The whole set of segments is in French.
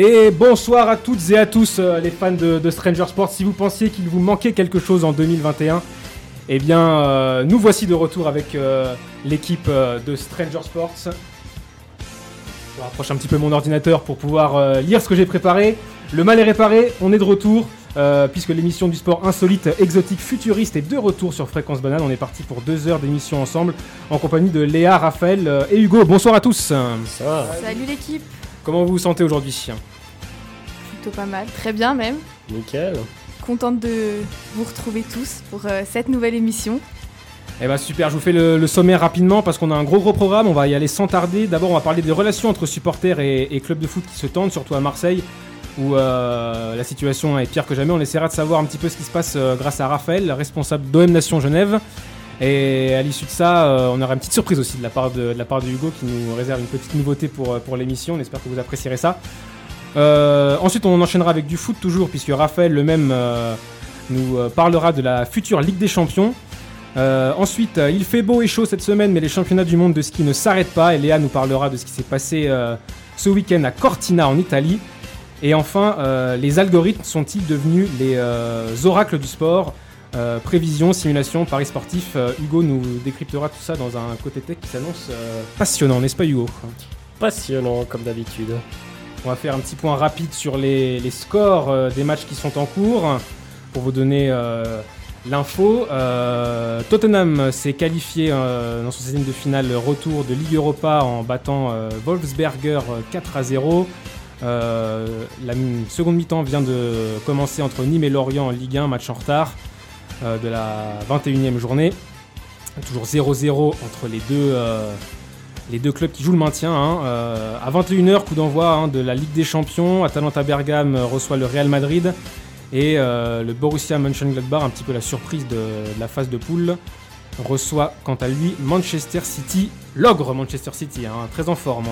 Et bonsoir à toutes et à tous euh, les fans de, de Stranger Sports. Si vous pensiez qu'il vous manquait quelque chose en 2021, eh bien euh, nous voici de retour avec euh, l'équipe euh, de Stranger Sports. Je rapproche un petit peu mon ordinateur pour pouvoir euh, lire ce que j'ai préparé. Le mal est réparé, on est de retour. euh, puisque l'émission du sport insolite, exotique, futuriste est de retour sur Fréquence Banane. On est parti pour deux heures d'émission ensemble en compagnie de Léa, Raphaël euh, et Hugo. Bonsoir à tous. Ça va. Salut l'équipe, Comment vous vous sentez aujourd'hui? Plutôt pas mal, très bien même. Nickel. Contente de vous retrouver tous pour euh, cette nouvelle émission. Eh ben super, je vous fais le, le sommaire rapidement parce qu'on a un gros gros programme, on va y aller sans tarder. D'abord on va parler des relations entre supporters et, et clubs de foot qui se tendent, surtout à Marseille, où euh, la situation est pire que jamais. On essaiera de savoir un petit peu ce qui se passe euh, grâce à Raphaël, responsable d'OM Nation Genève. Et à l'issue de ça, euh, on aura une petite surprise aussi de la part de, de la part de Hugo qui nous réserve une petite nouveauté pour, pour l'émission. On espère que vous apprécierez ça. Euh, ensuite, on enchaînera avec du foot toujours, puisque Raphaël le même euh, nous euh, parlera de la future Ligue des Champions. Ensuite, il fait beau et chaud cette semaine, mais les championnats du monde de ski ne s'arrêtent pas. Et Léa nous parlera de ce qui s'est passé ce week-end à Cortina en Italie. Et enfin, les algorithmes sont-ils devenus les oracles du sport? Prévision, simulation, paris sportif. Hugo nous décryptera tout ça dans un côté tech qui s'annonce passionnant, n'est-ce pas Hugo? Passionnant comme d'habitude. On va faire un petit point rapide sur les, scores euh, des matchs qui sont en cours pour vous donner euh, l'info. Euh, Tottenham s'est qualifié dans son système de finale retour de Ligue Europa en battant Wolfsberger euh, 4 à 0. Euh, la seconde mi-temps vient de commencer entre Nîmes et Lorient en Ligue 1, match en retard de la 21e journée. Toujours 0-0 entre les deux, les deux clubs qui jouent le maintien. hein. Euh, à 21h, coup d'envoi hein, de la Ligue des Champions. Atalanta Bergame euh, reçoit le Real Madrid. Et euh, le Borussia Mönchengladbach, un petit peu la surprise de, la phase de poule, reçoit quant à lui Manchester City, l'ogre Manchester City, hein, très en forme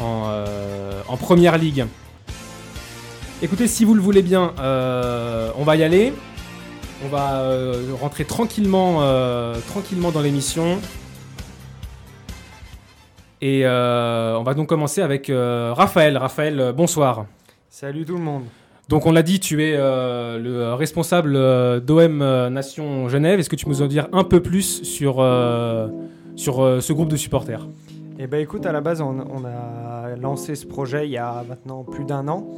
en, en, première ligue. Écoutez, si vous le voulez bien, on va y aller. On va rentrer tranquillement, tranquillement dans l'émission. Et euh, on va donc commencer avec euh, Raphaël. Raphaël, euh, bonsoir. Salut tout le monde. Donc on l'a dit, tu es euh, le responsable euh, d'OM euh, Nation Genève. Est-ce que tu peux nous en dire un peu plus sur, sur ce groupe de supporters? Eh ben écoute, à la base, on, on a lancé ce projet il y a maintenant plus d'un an.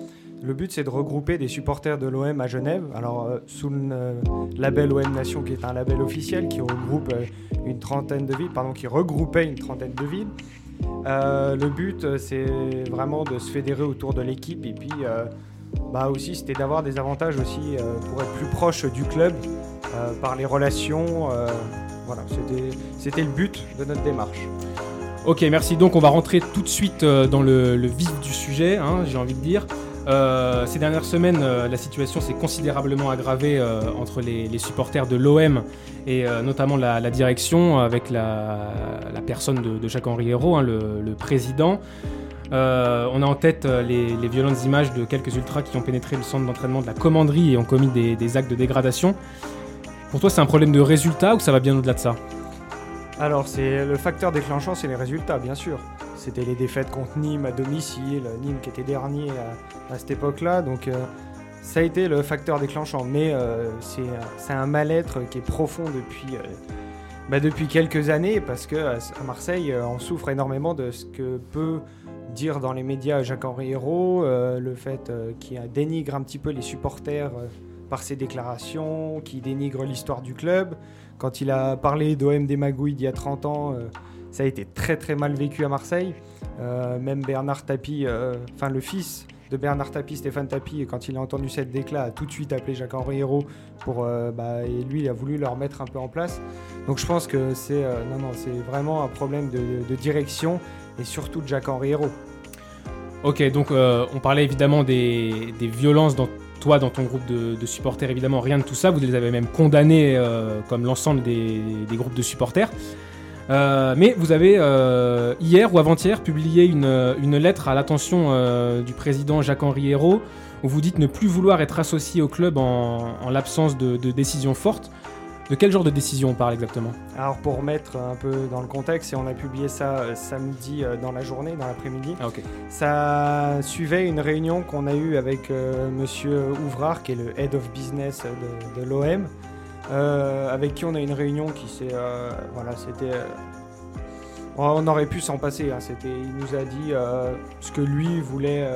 Le but, c'est de regrouper des supporters de l'OM à Genève. Alors, sous le label OM Nation, qui est un label officiel qui regroupe une trentaine de villes, pardon, qui regroupait une trentaine de villes. Euh, le but, euh, c'est vraiment de se fédérer autour de l'équipe et puis, euh, bah aussi, c'était d'avoir des avantages aussi pour être plus proche du club par les relations. voilà, c'était- le but de notre démarche. Ok, merci. Donc on va rentrer tout de suite dans le, le vif du sujet, hein, j'ai envie de dire. Euh, ces dernières semaines, euh, la situation s'est considérablement aggravée euh, entre les, supporters de l'OM et notamment la, direction avec la, personne de, Jacques-Henri Hérault, hein, le, président. On a en tête les, violentes images de quelques ultras qui ont pénétré le centre d'entraînement de la commanderie et ont commis des actes de dégradation. Pour toi, c'est un problème de résultat ou ça va bien au-delà de ça? Alors, c'est le facteur déclenchant, c'est les résultats, bien sûr. C'était les défaites contre Nîmes à domicile, Nîmes qui était dernier à, cette époque-là, donc euh, ça a été le facteur déclenchant. Mais euh, c'est un mal-être qui est profond depuis, euh, bah, depuis quelques années, parce que à Marseille, on souffre énormément de ce que peut dire dans les médias Jacques-Henri Hérault, le fait qu'il dénigre un petit peu les supporters par ses déclarations, qui dénigre l'histoire du club. Quand il a parlé d'OM des magouilles d'il y a 30 ans, euh, ça a été très très mal vécu à Marseille. Euh, même Bernard Tapie, euh, enfin le fils de Bernard Tapie, Stéphane Tapie, quand il a entendu cette déclat, a tout de suite appelé Jacques-Henri pour, bah, et lui il a voulu le remettre un peu en place. Donc je pense que c'est non non vraiment un problème de, direction et surtout de Jacques-Henri Hérault. Ok, donc on parlait évidemment des violences dans toi, dans ton groupe de, supporters, évidemment, rien de tout ça. Vous les avez même condamnés euh, comme l'ensemble des, groupes de supporters. Euh, mais vous avez euh, hier ou avant-hier publié une, lettre à l'attention du président Jacques-Henri Hérault où vous dites ne plus vouloir être associé au club en, en l'absence de, de décisions fortes. De quel genre de décision on parle exactement Alors pour remettre un peu dans le contexte, et on a publié ça euh, samedi euh, dans la journée, dans l'après-midi, Ah ok. ça suivait une réunion qu'on a eue avec euh, Monsieur Ouvrard, qui est le Head of Business de, de l'OM, euh, avec qui on a une réunion qui s'est... euh, voilà, c'était... on aurait pu s'en passer, hein, c'était, il nous a dit ce que lui voulait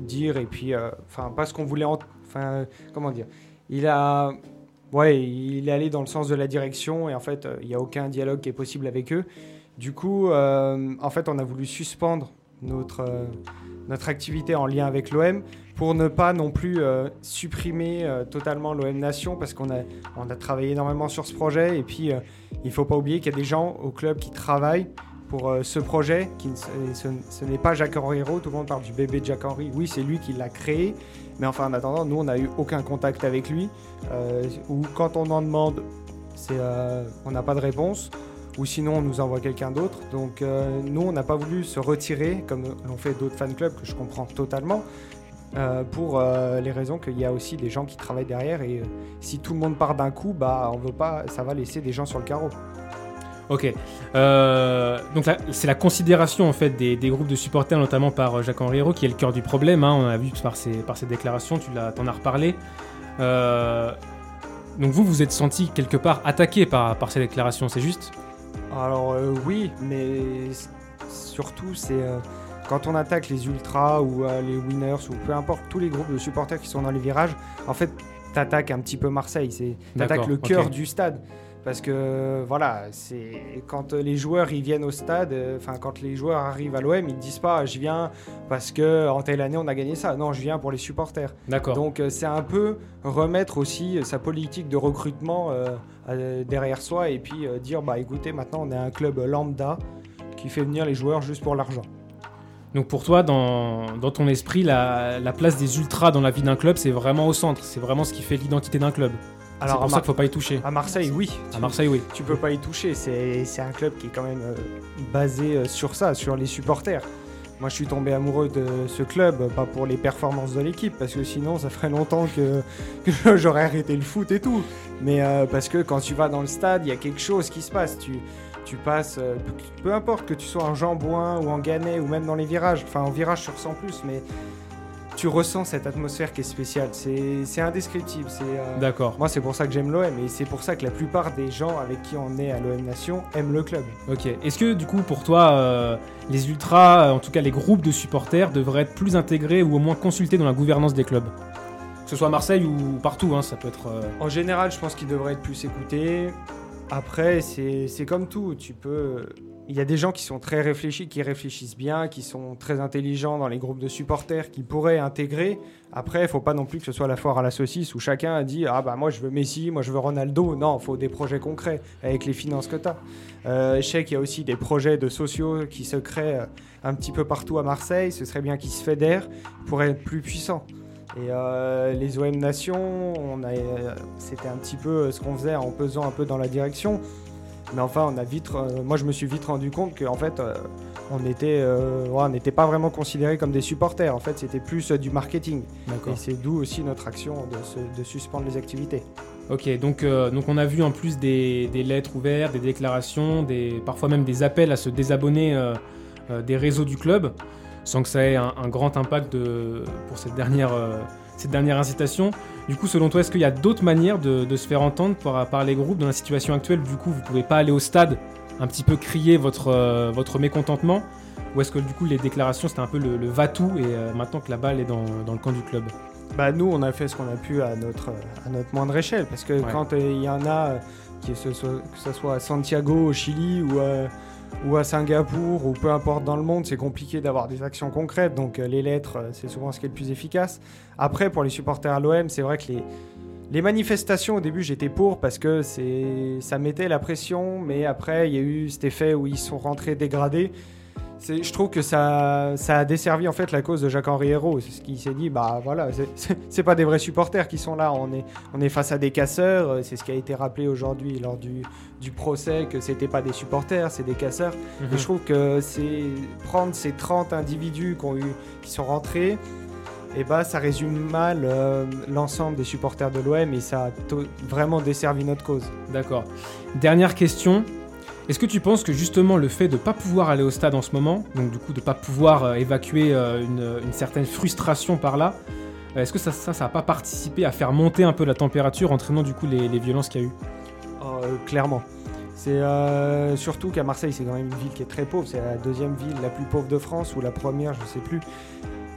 dire, et puis... Enfin, pas ce qu'on voulait... Enfin, comment dire. Il a... Ouais, il est allé dans le sens de la direction, et en fait, euh, il n'y a aucun dialogue qui est possible avec eux. Du coup, euh, en fait, on a voulu suspendre notre, euh, notre activité en lien avec l'OM pour ne pas non plus supprimer totalement l'OM Nation parce qu'on a, on a travaillé énormément sur ce projet et puis il faut pas oublier qu'il y a des gens au club qui travaillent pour euh, ce projet. Qui ce, n'est pas Jacques-Henri tout le monde parle du bébé de Jacques-Henri. Oui, c'est lui qui l'a créé, mais enfin en attendant, nous on n'a eu aucun contact avec lui euh, ou quand on en demande, euh, on n'a pas de réponse ou sinon on nous envoie quelqu'un d'autre. Donc nous, on n'a pas voulu se retirer comme l'ont fait d'autres fan clubs que je comprends totalement. pour les raisons qu'il y a aussi des gens qui travaillent derrière et si tout le monde part d'un coup, bah on veut pas, ça va laisser des gens sur le carreau. Ok. Euh, donc c'est la considération en fait des, des groupes de supporters, notamment par euh, Jacques-Henri Hérault, qui est le cœur du problème. hein. On a vu par ses, par ses déclarations, tu l'as, t'en as reparlé. Euh, donc vous, vous êtes senti quelque part attaqué par, par ces déclarations, c'est juste? Alors euh, oui, mais surtout c'est quand on attaque les ultras ou euh, les winners ou peu importe tous les groupes de supporters qui sont dans les virages, en fait t'attaques un petit peu Marseille, c'est t'attaques le cœur du stade. Parce que voilà, c'est quand euh, les joueurs ils viennent au stade, euh, enfin quand les joueurs arrivent à l'OM, ils disent pas je viens parce que en telle année on a gagné ça. Non, je viens pour les supporters. D'accord. Donc euh, c'est un peu remettre aussi sa politique de recrutement euh, derrière soi et puis dire bah écoutez maintenant on est un club lambda qui fait venir les joueurs juste pour l'argent. Donc pour toi, dans, dans ton esprit, la, la place des ultras dans la vie d'un club, c'est vraiment au centre. C'est vraiment ce qui fait l'identité d'un club. C'est pour à, ça qu'il faut pas y toucher. à Marseille oui, À tu, Marseille, oui. tu peux pas y toucher, c'est c'est un club qui est quand même euh, basé euh, sur ça, sur les supporters. Moi, je suis tombé amoureux de ce club, euh, pas pour les performances de l'équipe, parce que sinon, ça ferait longtemps que, que j'aurais arrêté le foot et tout. Mais euh, parce que quand tu vas dans le stade, il y a quelque chose qui se passe. Tu, tu passes, euh, peu, importe que tu sois en Jambouin ou en Gannet ou même dans les virages, enfin en virage, je ressens plus, mais tu ressens cette atmosphère qui est spéciale. C'est indescriptible. C'est euh, D'accord. moi, c'est pour ça que j'aime l'OM et c'est pour ça que la plupart des gens avec qui on est à l'OM Nation aiment le club. Ok. Est-ce que du coup, pour toi, euh, les ultras, euh, en tout cas les groupes de supporters, devraient être plus intégrés ou au moins consultés dans la gouvernance des clubs? Que ce soit à Marseille ou partout, hein, ça peut être. euh, En général, je pense qu'ils devraient être plus écoutés. Après, c'est comme tout. Tu peux. Il y a des gens qui sont très réfléchis, qui réfléchissent bien, qui sont très intelligents dans les groupes de supporters, qui pourraient intégrer. Après, il faut pas non plus que ce soit la foire à la saucisse où chacun a dit ah bah moi je veux Messi, moi je veux Ronaldo. Non, il faut des projets concrets avec les finances que tu as. Euh, je sais qu'il y a aussi des projets de sociaux qui se créent euh, un petit peu partout à Marseille. Ce serait bien qu'ils se fédèrent pour être plus puissants. Et euh, les OM Nations, c'était un petit peu euh, ce qu'on faisait en pesant un peu dans la direction. Mais enfin, on a vite, euh, moi je me suis vite rendu compte qu'en fait, euh, on ouais, n'était pas vraiment considérés comme des supporters. En fait, c'était plus du marketing. Et c'est d'où aussi notre action de, se- de suspendre les activités. Ok, donc, donc on a vu en plus des, des lettres ouvertes, des déclarations, des, parfois même des appels à se désabonner des réseaux du club, sans que ça ait un, un grand impact de- pour cette dernière, euh, cette dernière incitation. Du coup, selon toi, est-ce qu'il y a d'autres manières de, de se faire entendre par, par les groupes dans la situation actuelle? Du coup, vous pouvez pas aller au stade un petit peu crier votre, euh, votre mécontentement? Ou est-ce que du coup les déclarations c'était un peu le, le va-tout et euh, maintenant que la balle est dans, dans le camp du club? Bah, nous, on a fait ce qu'on a pu à notre, à notre moindre échelle. Parce que Ouais. quand euh, il y en a, euh, soit- que ce soit à Santiago, au Chili ou, ou à Singapour, ou peu importe dans le monde, c'est compliqué d'avoir des actions concrètes. Donc euh, les lettres, euh, c'est souvent ce qui est le plus efficace. Après, pour les supporters à l'OM, c'est vrai que les, manifestations, au début, j'étais pour parce que ça mettait la pression. Mais après, il y a eu cet effet où ils sont rentrés dégradés. Je trouve que ça, ça a desservi en fait la cause de Jacques-Henri Hérault. C'est ce qu'il s'est dit, bah voilà, c'est- pas des vrais supporters qui sont là, on est, on est face à des casseurs. Euh, C'est ce qui a été rappelé aujourd'hui lors du, du procès, que c'était pas des supporters, c'est des casseurs. Mhm. Et je trouve que c'est prendre ces 30 individus qui, ont eu, qui sont rentrés et bah ça résume mal euh, l'ensemble des supporters de l'OM et ça a vraiment desservi notre cause. D'accord. Dernière question. Est-ce que tu penses que justement le fait de ne pas pouvoir aller au stade en ce moment, donc du coup de ne pas pouvoir euh, évacuer euh, une, certaine frustration par là, euh, est-ce que ça ça, ça a pas participé à faire monter un peu la température, entraînant du coup les, violences qu'il y a eu? Oh, clairement. C'est surtout qu'à Marseille, c'est quand même une ville qui est très pauvre. C'est la deuxième ville la plus pauvre de France ou la première, je sais plus.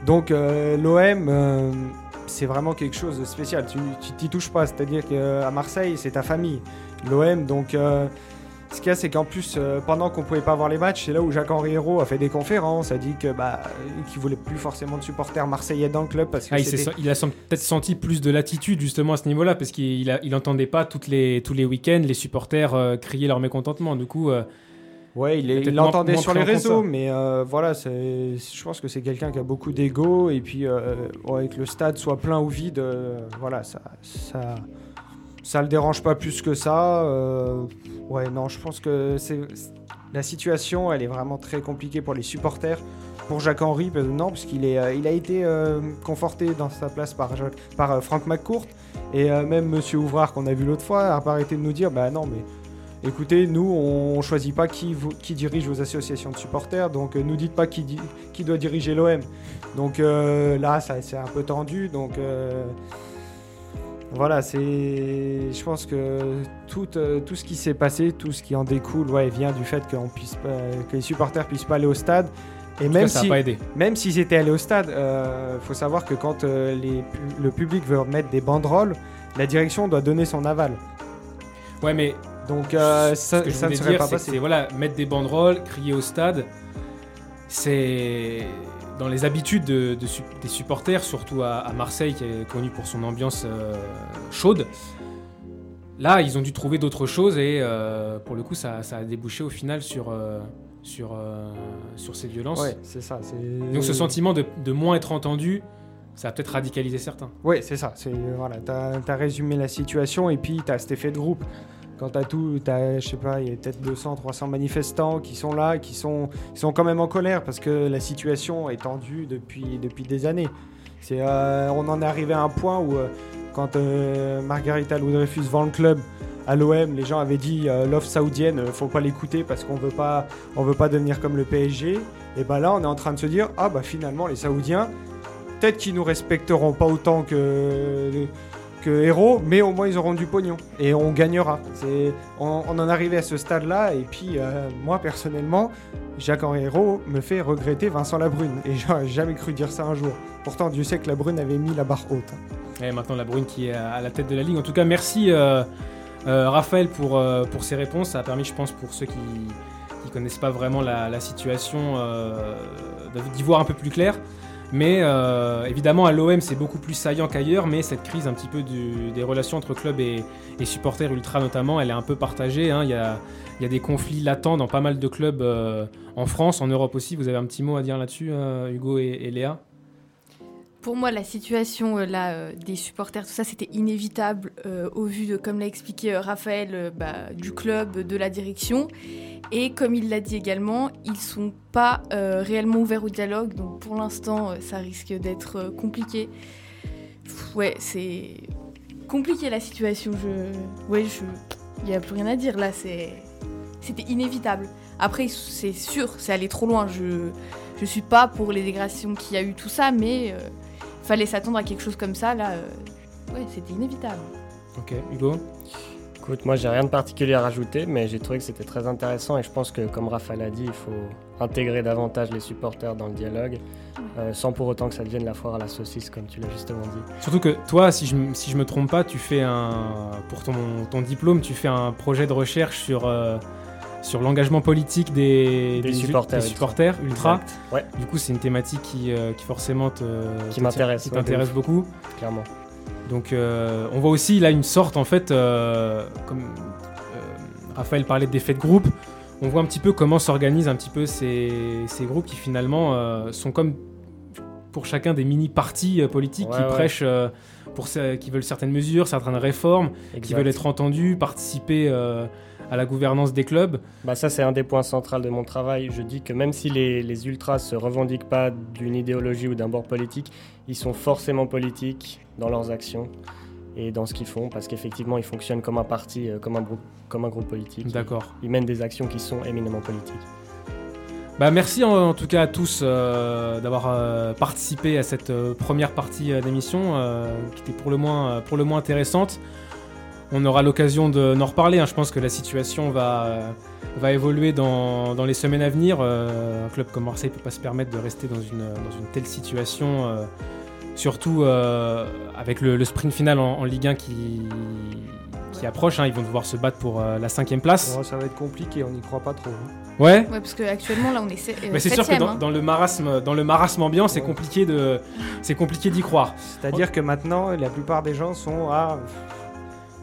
Donc l'OM, c'est vraiment quelque chose de spécial. Tu t'y touches pas. C'est-à-dire qu'à Marseille, c'est ta famille. L'OM, donc ce qu'il y a, c'est qu'en plus, euh, pendant qu'on pouvait pas voir les matchs, c'est là où Jacques-Henri Hérault a fait des conférences, a dit que bah, qu'il voulait plus forcément de supporters marseillais dans le club parce que Ah, il, a peut-être senti plus de latitude justement à ce niveau-là, parce qu'il il entendait pas toutes les, tous les week-ends les supporters euh, crier leur mécontentement. Du coup, euh, Ouais, il, l'entendait sur les réseaux, mais euh, voilà, je pense que c'est quelqu'un qui a beaucoup d'ego et puis euh, que le stade soit plein ou vide, euh, voilà, ça, ça, ça le dérange pas plus que ça. euh, ouais, non, je pense que c'est la situation, elle est vraiment très compliquée pour les supporters. Pour Jacques Henry, non, parce qu'il est, euh, il a été euh, conforté dans sa place par, Jacques- par euh, Franck McCourt et même Monsieur Ouvrard qu'on a vu l'autre fois a pas arrêté de nous dire, bah non, mais Écoutez, nous, on choisit pas qui, qui dirige vos associations de supporters, donc euh, nous dites pas qui, qui doit diriger l'OM. Donc là, ça c'est un peu tendu, donc voilà, c'est, je pense que tout, euh, tout ce qui s'est passé, tout ce qui en découle, ouais, vient du fait qu'on puisse pas, que les supporters puissent pas aller au stade. Et même cas, ça si, pas aidé. même s'ils étaient allés au stade, il faut savoir que quand euh, les le public veut mettre des banderoles, la direction doit donner son aval. Ouais, mais Donc euh, ça, ne serait dire, pas passé. voilà, mettre des banderoles, crier au stade, c'est dans les habitudes de- de su- des supporters, surtout à, à Marseille, qui est connu pour son ambiance euh, chaude. Là, ils ont dû trouver d'autres choses et euh, pour le coup, ça, ça a débouché au final sur, euh, sur, euh, sur ces violences. Ouais, c'est ça. c'est- Donc ce sentiment de, de moins être entendu, ça a peut-être radicalisé certains. Ouais, c'est ça. Voilà, t'as as résumé la situation et puis t'as cet effet de groupe. Quand t'as tout, t'as, je sais pas, il y a peut-être 200, 300 manifestants qui sont là, qui sont, qui sont quand même en colère parce que la situation est tendue depuis, depuis des années. C'est, euh, on en est arrivé à un point où euh, quand euh, Margarita Louis-Dreyfus vend le club à l'OM, les gens avaient dit l'offre saoudienne, faut pas l'écouter parce qu'on veut pas, on veut pas devenir comme le PSG. Et ben là, on est en train de se dire ah bah finalement les Saoudiens, peut-être qu'ils nous respecteront pas autant que que héros, mais au moins ils auront du pognon et on gagnera. C'est, on, on en arrivé à ce stade-là et puis euh, moi personnellement, Jacques-Henri Hérault me fait regretter Vincent Labrune et j'aurais jamais cru dire ça un jour. Pourtant Dieu sait que Labrune avait mis la barre haute. Et maintenant la Brune qui est à la tête de la ligue. En tout cas, merci euh, euh, Raphaël pour, pour ces réponses. Ça a permis, je pense, pour ceux qui ne connaissent pas vraiment la, situation, d'y voir un peu plus clair. Mais euh, évidemment, à l'OM, c'est beaucoup plus saillant qu'ailleurs. Mais cette crise un petit peu des relations entre club et, supporters ultra notamment, elle est un peu partagée. hein. Il y, a, des conflits latents dans pas mal de clubs euh, en France, en Europe aussi. Vous avez un petit mot à dire là-dessus, euh, Hugo et Léa? Pour moi, la situation euh, là, euh, des supporters, tout ça, c'était inévitable euh, au vu de, comme l'a expliqué Raphaël, bah, du club, de la direction. Et comme il l'a dit également, ils sont pas réellement ouverts au dialogue. Donc pour l'instant, ça risque d'être compliqué. Ouais, c'est compliqué la situation. Je, ouais, je, il y a plus rien à dire là. C'était inévitable. Après, c'est sûr, c'est allé trop loin. Je, je suis pas pour les dégradations qu'il y a eu tout ça, mais fallait s'attendre à quelque chose comme ça, là, euh, ouais, c'était inévitable. Ok, Hugo? Écoute, moi j'ai rien de particulier à rajouter, mais j'ai trouvé que c'était très intéressant et je pense que, comme Raphaël a dit, il faut intégrer davantage les supporters dans le dialogue, euh, sans pour autant que ça devienne la foire à la saucisse, comme tu l'as justement dit. Surtout que toi, si je, si je me trompe pas, tu fais un. Pour ton, ton diplôme, tu fais un projet de recherche sur, euh, sur l'engagement politique des, supporters des ultra. supporters ultra. Exact. Ouais, Du coup, c'est une thématique qui, euh, qui forcément te, Qui m'intéresse, qui ouais, t'intéresse beaucoup. clairement. Donc, euh, on voit aussi là une sorte, en fait, euh, comme Raphaël parlait d'effet de groupe, on voit un petit peu comment s'organisent un petit peu ces, ces groupes qui finalement sont comme pour chacun des mini-partis euh, politiques Ouais, qui prêchent, pour qui veulent certaines mesures, certaines réformes, qui veulent être entendus, participer à la gouvernance des clubs. Bah ça c'est un des points centraux de mon travail. Je dis que même si les, les ultras se revendiquent pas d'une idéologie ou d'un bord politique, ils sont forcément politiques dans leurs actions et dans ce qu'ils font parce qu'effectivement ils fonctionnent comme un parti, euh, comme un groupe, comme un groupe politique. D'accord. Ils mènent des actions qui sont éminemment politiques. Bah merci en, en tout cas à tous euh, d'avoir euh, participé à cette euh, première partie d'émission qui était pour le moins pour le moins intéressante. On aura l'occasion de- d'en reparler. hein. Je pense que la situation va euh, va évoluer dans, dans les semaines à venir. Euh, un club comme Marseille peut pas se permettre de rester dans une dans une telle situation. euh, surtout euh, avec le, le sprint final en, en Ligue 1 qui qui approche. hein. Ils vont devoir se battre pour euh, la cinquième place. Oh, ça va être compliqué, on n'y croit pas trop. hein. Ouais. Ouais, parce qu'actuellement, là, on est euh, Mais c'est sûr que dans, hein. dans le marasme, dans le marasme ambiant, c'est Ouais. compliqué de, c'est compliqué d'y croire. C'est-à-dire que maintenant, la plupart des gens sont à.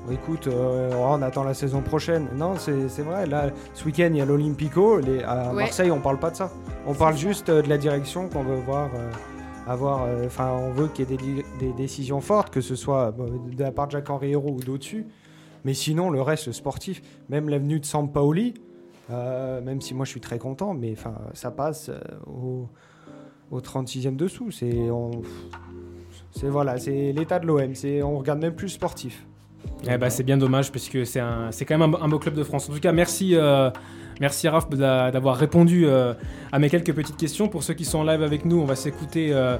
Écoute, euh, on attend la saison prochaine. Non, c'est vrai. Là, ce week-end, il y a l'Olympico. À Ouais. Marseille, on parle pas de ça. On parle juste euh, de la direction qu'on veut voir. euh, avoir, enfin, on veut qu'il y ait des, décisions fortes, que ce soit de la part de Jacques-Henri Hérault ou d'au-dessus. Mais sinon, le reste, le sportif, même l'avenue de Sampaoli, même si moi je suis très content, mais enfin, ça passe au, au 36e dessous. C'est voilà, c'est l'état de l'OM. On regarde même plus le sportif. Eh ben, c'est bien dommage parce que c'est quand même un, beau club de France. En tout cas, merci, euh, merci Raph d'a- d'avoir répondu euh, à mes quelques petites questions. Pour ceux qui sont en live avec nous, on va s'écouter euh,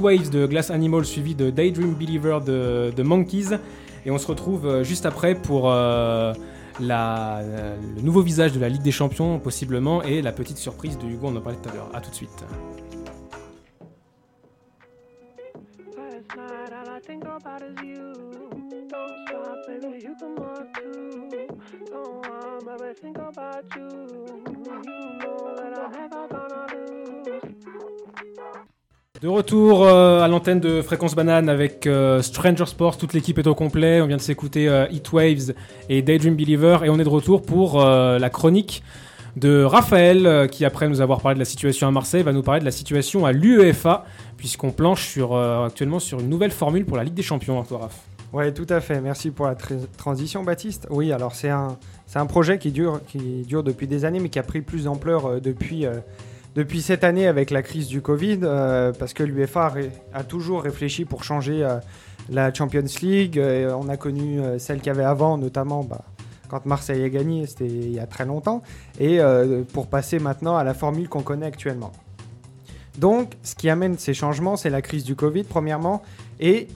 Waves de Glass Animal suivi de Daydream Believer de, Monkeys et on se retrouve euh, juste après pour euh, le nouveau visage de la Ligue des Champions possiblement et la petite surprise de Hugo. On en parlait tout à l'heure. À tout de suite. Lose. De retour euh, à l'antenne de Fréquence Banane avec euh, Stranger Sports, toute l'équipe est au complet. On vient de s'écouter euh, Heat Waves et Daydream Believer et on est de retour pour la chronique de Raphaël qui après nous avoir parlé de la situation à Marseille va nous parler de la situation à l'UEFA puisqu'on planche actuellement sur une nouvelle formule pour la Ligue des Champions, toi Raph. Ouais, tout à fait. Merci pour la tra- transition, Baptiste. Oui, alors c'est un, un projet qui dure, qui dure depuis des années, mais qui a pris plus d'ampleur euh, depuis, euh, depuis cette année avec la crise du Covid, euh, parce que l'UEFA a, toujours réfléchi pour changer la Champions League. On a connu celle qu'il y avait avant, notamment bah, quand Marseille a gagné, c'était il y a très longtemps, et pour passer maintenant à la formule qu'on connaît actuellement. Donc, ce qui amène ces changements, c'est la crise du Covid, premièrement, et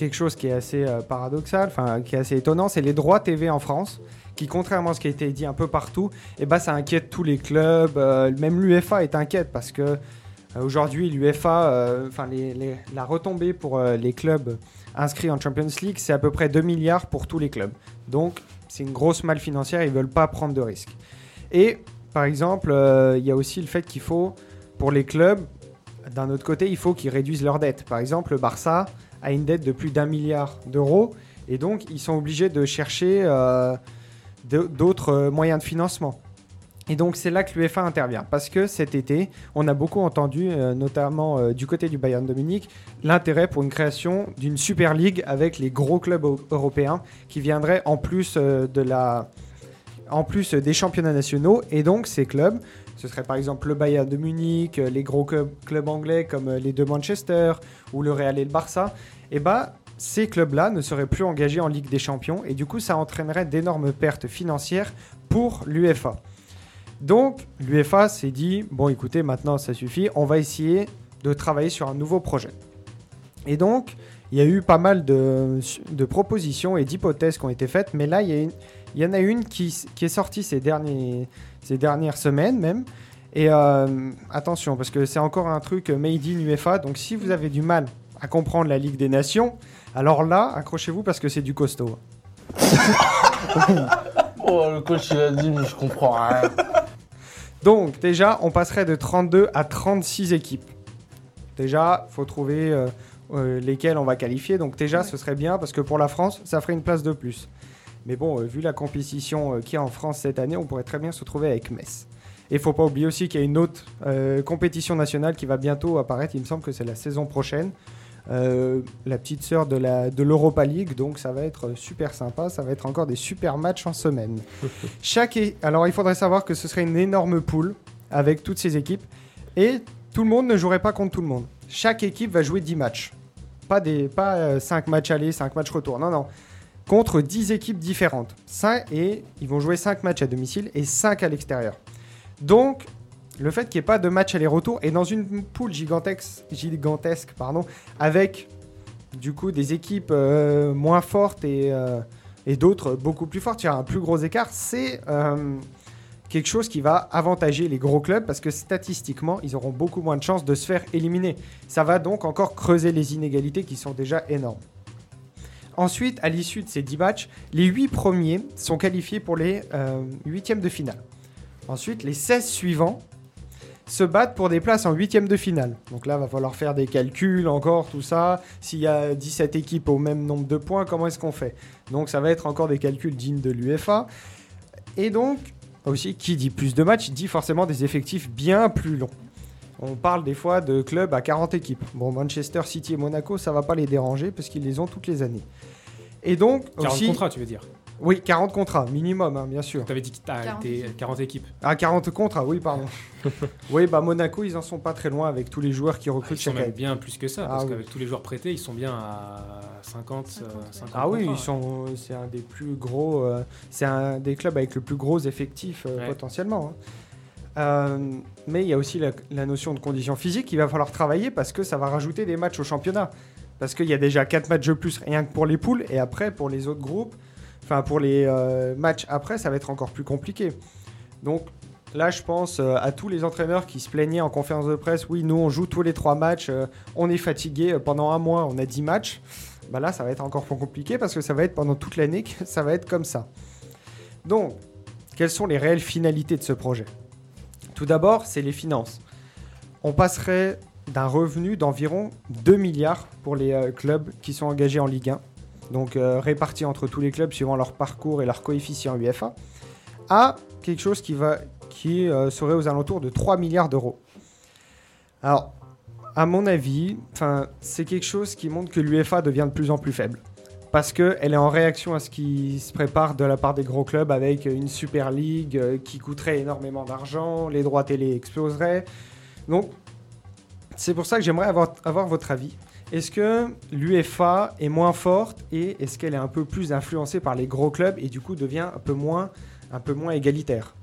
quelque chose qui est assez euh, paradoxal, enfin qui est assez étonnant, c'est les droits TV en France, qui contrairement à ce qui a été dit un peu partout, et ben ça inquiète tous les clubs, euh, même l'UEFA est inquiète parce que euh, aujourd'hui l'UEFA, enfin la retombée pour les clubs inscrits en Champions League, c'est à peu près 2 milliards pour tous les clubs. Donc c'est une grosse malle financière, ils veulent pas prendre de risques. Et par exemple, il y a aussi le fait qu'il faut pour les clubs, d'un autre côté, il faut qu'ils réduisent leurs dettes. Par exemple, le Barça a une dette de plus d'un milliard d'euros. Et donc ils sont obligés de chercher euh, d'autres euh, moyens de financement. Et donc c'est là que l'UEFA intervient. Parce que cet été, on a beaucoup entendu, euh, notamment du côté du Bayern de l'intérêt pour une création d'une Super League avec les gros clubs eu- européens qui viendraient en plus de la en plus des championnats nationaux. Et donc ces clubs ce serait par exemple le Bayern de Munich, euh, les gros clubs, anglais comme euh, les deux Manchester ou le Real et le Barça, et bah ces clubs-là ne seraient plus engagés en Ligue des Champions et du coup ça entraînerait d'énormes pertes financières pour l'UEFA. Donc l'UEFA s'est dit bon écoutez maintenant ça suffit, on va essayer de travailler sur un nouveau projet. Et donc il y a eu pas mal de, propositions et d'hypothèses qui ont été faites, mais là il y, en a une qui est sortie ces, derniers, ces dernières semaines même. Et euh, attention, parce que c'est encore un truc made in UEFA, donc si vous avez du mal à comprendre la Ligue des Nations, alors là, accrochez-vous parce que c'est du costaud. Oh, le coach il a dit, mais je comprends rien. Donc déjà, on passerait de 32 à 36 équipes. Déjà, faut trouver euh, euh, lesquelles on va qualifier. Donc déjà, ce serait bien parce que pour la France, ça ferait une place de plus. Mais bon, euh, vu la compétition euh, qu'il y a en France cette année, on pourrait très bien se retrouver avec Metz. Et faut pas oublier aussi qu'il y a une autre euh, compétition nationale qui va bientôt apparaître. Il me semble que c'est la saison prochaine. euh, la petite sœur de la de l'Europa League, donc ça va être super sympa. Ça va être encore des super matchs en semaine. Chaque é- alors il faudrait savoir que ce serait une énorme poule avec toutes ces équipes et tout le monde ne jouerait pas contre tout le monde. Chaque équipe va jouer 10 matchs. Pas, des, pas 5 matchs aller, 5 matchs retour. Non, non. Contre 10 équipes différentes. Et ils vont jouer 5 matchs à domicile et 5 à l'extérieur. Donc, le fait qu'il n'y ait pas de match aller-retour et dans une poule gigantesque, gigantesque pardon, avec du coup des équipes euh, moins fortes et, euh, et d'autres beaucoup plus fortes, il y a un plus gros écart, c'est euh, quelque chose qui va avantager les gros clubs parce que statistiquement, ils auront beaucoup moins de chances de se faire éliminer. Ça va donc encore creuser les inégalités qui sont déjà énormes. Ensuite, à l'issue de ces 10 matchs, les 8 premiers sont qualifiés pour les euh, huitièmes de finale. Ensuite, les 16 suivants se battent pour des places en huitièmes de finale. Donc là, va falloir faire des calculs encore, tout ça. S'il y a 17 équipes au même nombre de points, comment est-ce qu'on fait? Donc ça va être encore des calculs dignes de l'UEFA. Et donc, aussi, qui dit plus de matchs, dit forcément des effectifs bien plus longs. On parle des fois de clubs à 40 équipes. Bon, Manchester City et Monaco, ça va pas les déranger parce qu'ils les ont toutes les années. Et donc, 40 aussi... contrats, tu veux dire? Oui, 40 contrats, minimum, hein, bien sûr. Tu avais dit que t'as 40 été équipes. 40 équipes. Ah, 40 contrats, oui, pardon. oui, bah Monaco, ils en sont pas très loin avec tous les joueurs qui Ah, Ils recrutent sont chaque même année. bien plus que ça, Ah parce oui. qu'avec tous les joueurs prêtés, ils sont bien à 50, euh, 50 Ah oui, contrats, ils sont, c'est un des plus gros, euh, c'est un des clubs avec le plus gros effectif euh, Ouais. potentiellement. hein. Euh, mais il y a aussi la, notion de conditions physiques qu'il va falloir travailler parce que ça va rajouter des matchs au championnat. Parce qu'il y a déjà 4 matchs de plus rien que pour les poules et après pour les autres groupes, enfin pour les euh, matchs après, ça va être encore plus compliqué. Donc là, je pense euh, à tous les entraîneurs qui se plaignaient en conférence de presse. Oui, nous on joue tous les 3 matchs, on est fatigué pendant un mois, on a 10 matchs. Bah là, ça va être encore plus compliqué parce que ça va être pendant toute l'année que ça va être comme ça. Donc, quelles sont les réelles finalités de ce projet? Tout d'abord, c'est les finances. On passerait d'un revenu d'environ 2 milliards pour les euh, clubs qui sont engagés en Ligue 1, donc euh, répartis entre tous les clubs suivant leur parcours et leur coefficient UEFA, à quelque chose qui, va, qui euh, serait aux alentours de 3 milliards d'euros. Alors, à mon avis, c'est quelque chose qui montre que l'UEFA devient de plus en plus faible. Parce qu'elle est en réaction à ce qui se prépare de la part des gros clubs avec une Super League euh, qui coûterait énormément d'argent, les droits télé exploseraient. Donc, c'est pour ça que j'aimerais avoir, avoir votre avis. Est-ce que l'UEFA est moins forte et est-ce qu'elle est un peu plus influencée par les gros clubs et du coup devient un peu moins, un peu moins égalitaire?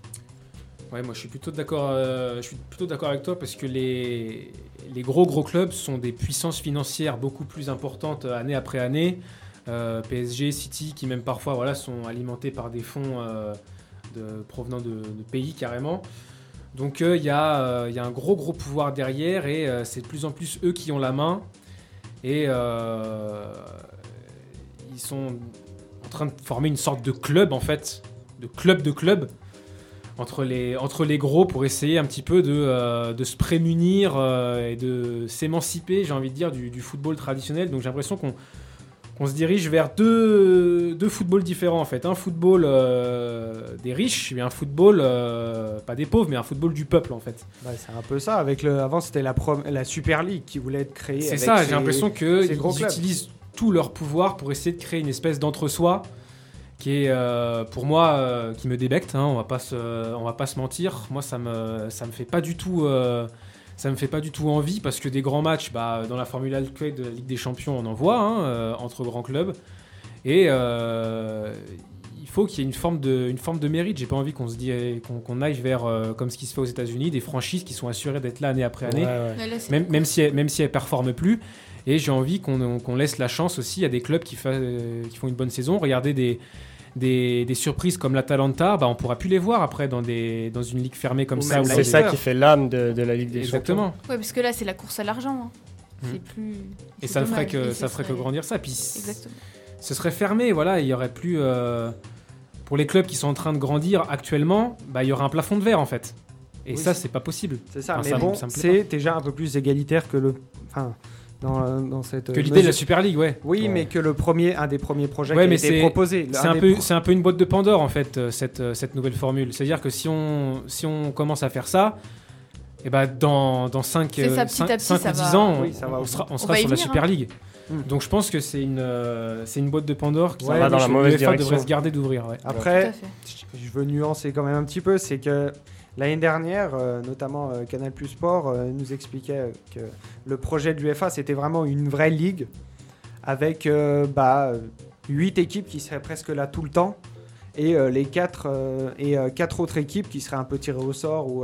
Ouais, moi je suis plutôt d'accord. euh, je suis plutôt d'accord avec toi parce que les les gros gros clubs sont des puissances financières beaucoup plus importantes année après année. Euh, PSG, City, qui même parfois voilà sont alimentés par des fonds euh, provenant de, pays carrément. Donc euh, il y, a, un gros gros pouvoir derrière et c'est de plus en plus eux qui ont la main et ils sont en train de former une sorte de club en fait, de club de club entre les, entre les gros pour essayer un petit peu de, se prémunir et de s'émanciper, j'ai envie de dire, du, du football traditionnel. Donc j'ai l'impression qu'on qu'on se dirige vers deux, deux footballs différents en fait. Un football euh, des riches et un football, euh, pas des pauvres, mais un football du peuple en fait. Bah, C'est un peu ça. Avec le, avant, c'était la, prom- la Super League qui voulait être créée. C'est ça, j'ai l'impression qu'ils utilisent tout leur pouvoir pour essayer de créer une espèce d'entre-soi qui est euh, pour moi euh, qui me débecte, hein, on va pas se, on va pas se mentir. Moi ça me ça me fait pas du tout euh, ça me fait pas du tout envie parce que des grands matchs, bah, dans la Formule Alcade de la Ligue des Champions, on en voit hein, euh, entre grands clubs et euh, il faut qu'il y ait une forme de, une forme de mérite. J'ai pas envie qu'on se dise qu'on qu'on aille vers euh, comme ce qui se fait aux États-Unis, des franchises qui sont assurées d'être là année après année Ouais, ouais. Ouais, là, c'est même, même si elle, même si elle performe plus. Et j'ai envie qu'on qu'on laisse la chance aussi à des clubs qui, fa- qui font une bonne saison. Regardez des, des, des surprises comme l'Atalanta, bah, on pourra plus les voir après dans, des, dans une ligue fermée comme Ou ça. C'est ça qui fait l'âme de, de la Ligue des Champions. Exactement. Ouais, parce que là, c'est la course à l'argent. hein. C'est plus. Et ça ne ferait, que, ça ferait que grandir ça. Puis Exactement. ce serait fermé, voilà, il y aurait plus. euh, pour les clubs qui sont en train de grandir actuellement, bah, il y aurait un plafond de verre en fait. Et Oui, ça, c'est- pas possible. C'est ça, Enfin, mais ça bon, c'est déjà un peu plus égalitaire que le. Enfin, dans, dans cette. Que l'idée de la. Super League, ouais. Oui, Ouais. mais que le premier, un des premiers projets Ouais, qui a été c'est- proposé. C'est un peu, pro- c'est un peu une boîte de Pandore en fait, euh, cette, euh, cette nouvelle formule. C'est-à-dire que si on, si on commence à faire ça, Et bah dans, dans 5, C'est ça, petit à petit, ça ou va. 10 ans, on, Oui, ça va on au sera, on sur la venir, Super hein. League. Mm. Donc je pense que c'est une, euh, c'est une boîte de Pandore qui Ouais, va dans la que mauvaise l'UEFA devrait direction. se garder d'ouvrir. ouais. Après, je veux nuancer quand même un petit peu, c'est que l'année dernière, euh, notamment euh, Canal Plus Sport euh, nous expliquait que le projet de l'UEFA, c'était vraiment une vraie ligue avec bah, 8 équipes qui seraient presque là tout le temps et les 4 et euh, quatre autres équipes qui seraient un peu tirées au sort ou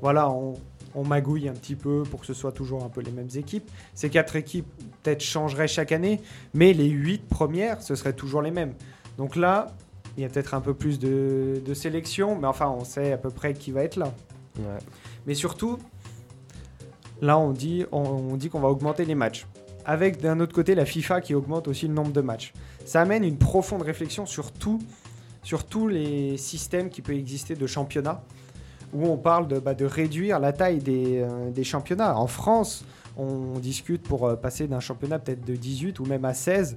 voilà, on, on magouille un petit peu pour que ce soit toujours un peu les mêmes équipes. Ces quatre équipes peut-être changeraient chaque année, mais les 8 premières, ce seraient toujours les mêmes. Donc là, il y a peut-être un peu plus de, de sélection, mais enfin, on sait à peu près qui va être là. Ouais. Mais surtout, là, on dit on, on dit qu'on va augmenter les matchs. Avec d'un autre côté la FIFA qui augmente aussi le nombre de matchs. Ça amène une profonde réflexion sur tout, sur tous les systèmes qui peuvent exister de championnat, où on parle de, bah, de réduire la taille des, euh, des championnats. En France, on discute pour euh, passer d'un championnat peut-être de 18 ou même à 16.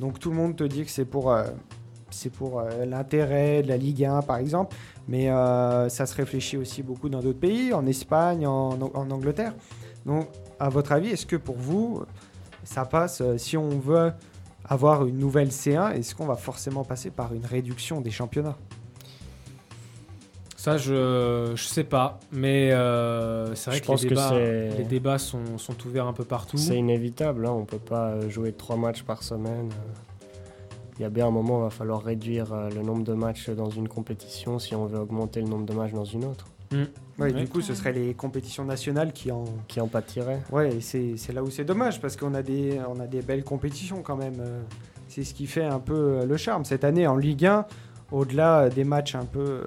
Donc tout le monde te dit que c'est pour, euh, c'est pour euh, l'intérêt de la Ligue 1 par exemple. Mais euh, ça se réfléchit aussi beaucoup dans d'autres pays, en Espagne, en, en Angleterre. Donc, à votre avis, est-ce que pour vous, ça passe, euh, si on veut avoir une nouvelle C1, est-ce qu'on va forcément passer par une réduction des championnats? Ça, je, je sais pas. Mais euh, c'est vrai Je que, pense les débats, c'est- les débats sont, sont ouverts un peu partout. C'est inévitable, hein, on peut pas jouer trois matchs par semaine. Il y a bien un moment où il va falloir réduire euh, le nombre de matchs dans une compétition si on veut augmenter le nombre de matchs dans une autre. Ouais, Ouais. Du coup, ce seraient les compétitions nationales qui en... Qui en pâtirait Ouais, et c'est c'est là où c'est dommage, parce qu'on a, des- on a des belles compétitions quand même. euh, C'est ce qui fait un peu euh, le charme. Cette année, en Ligue 1, au-delà des matchs un peu,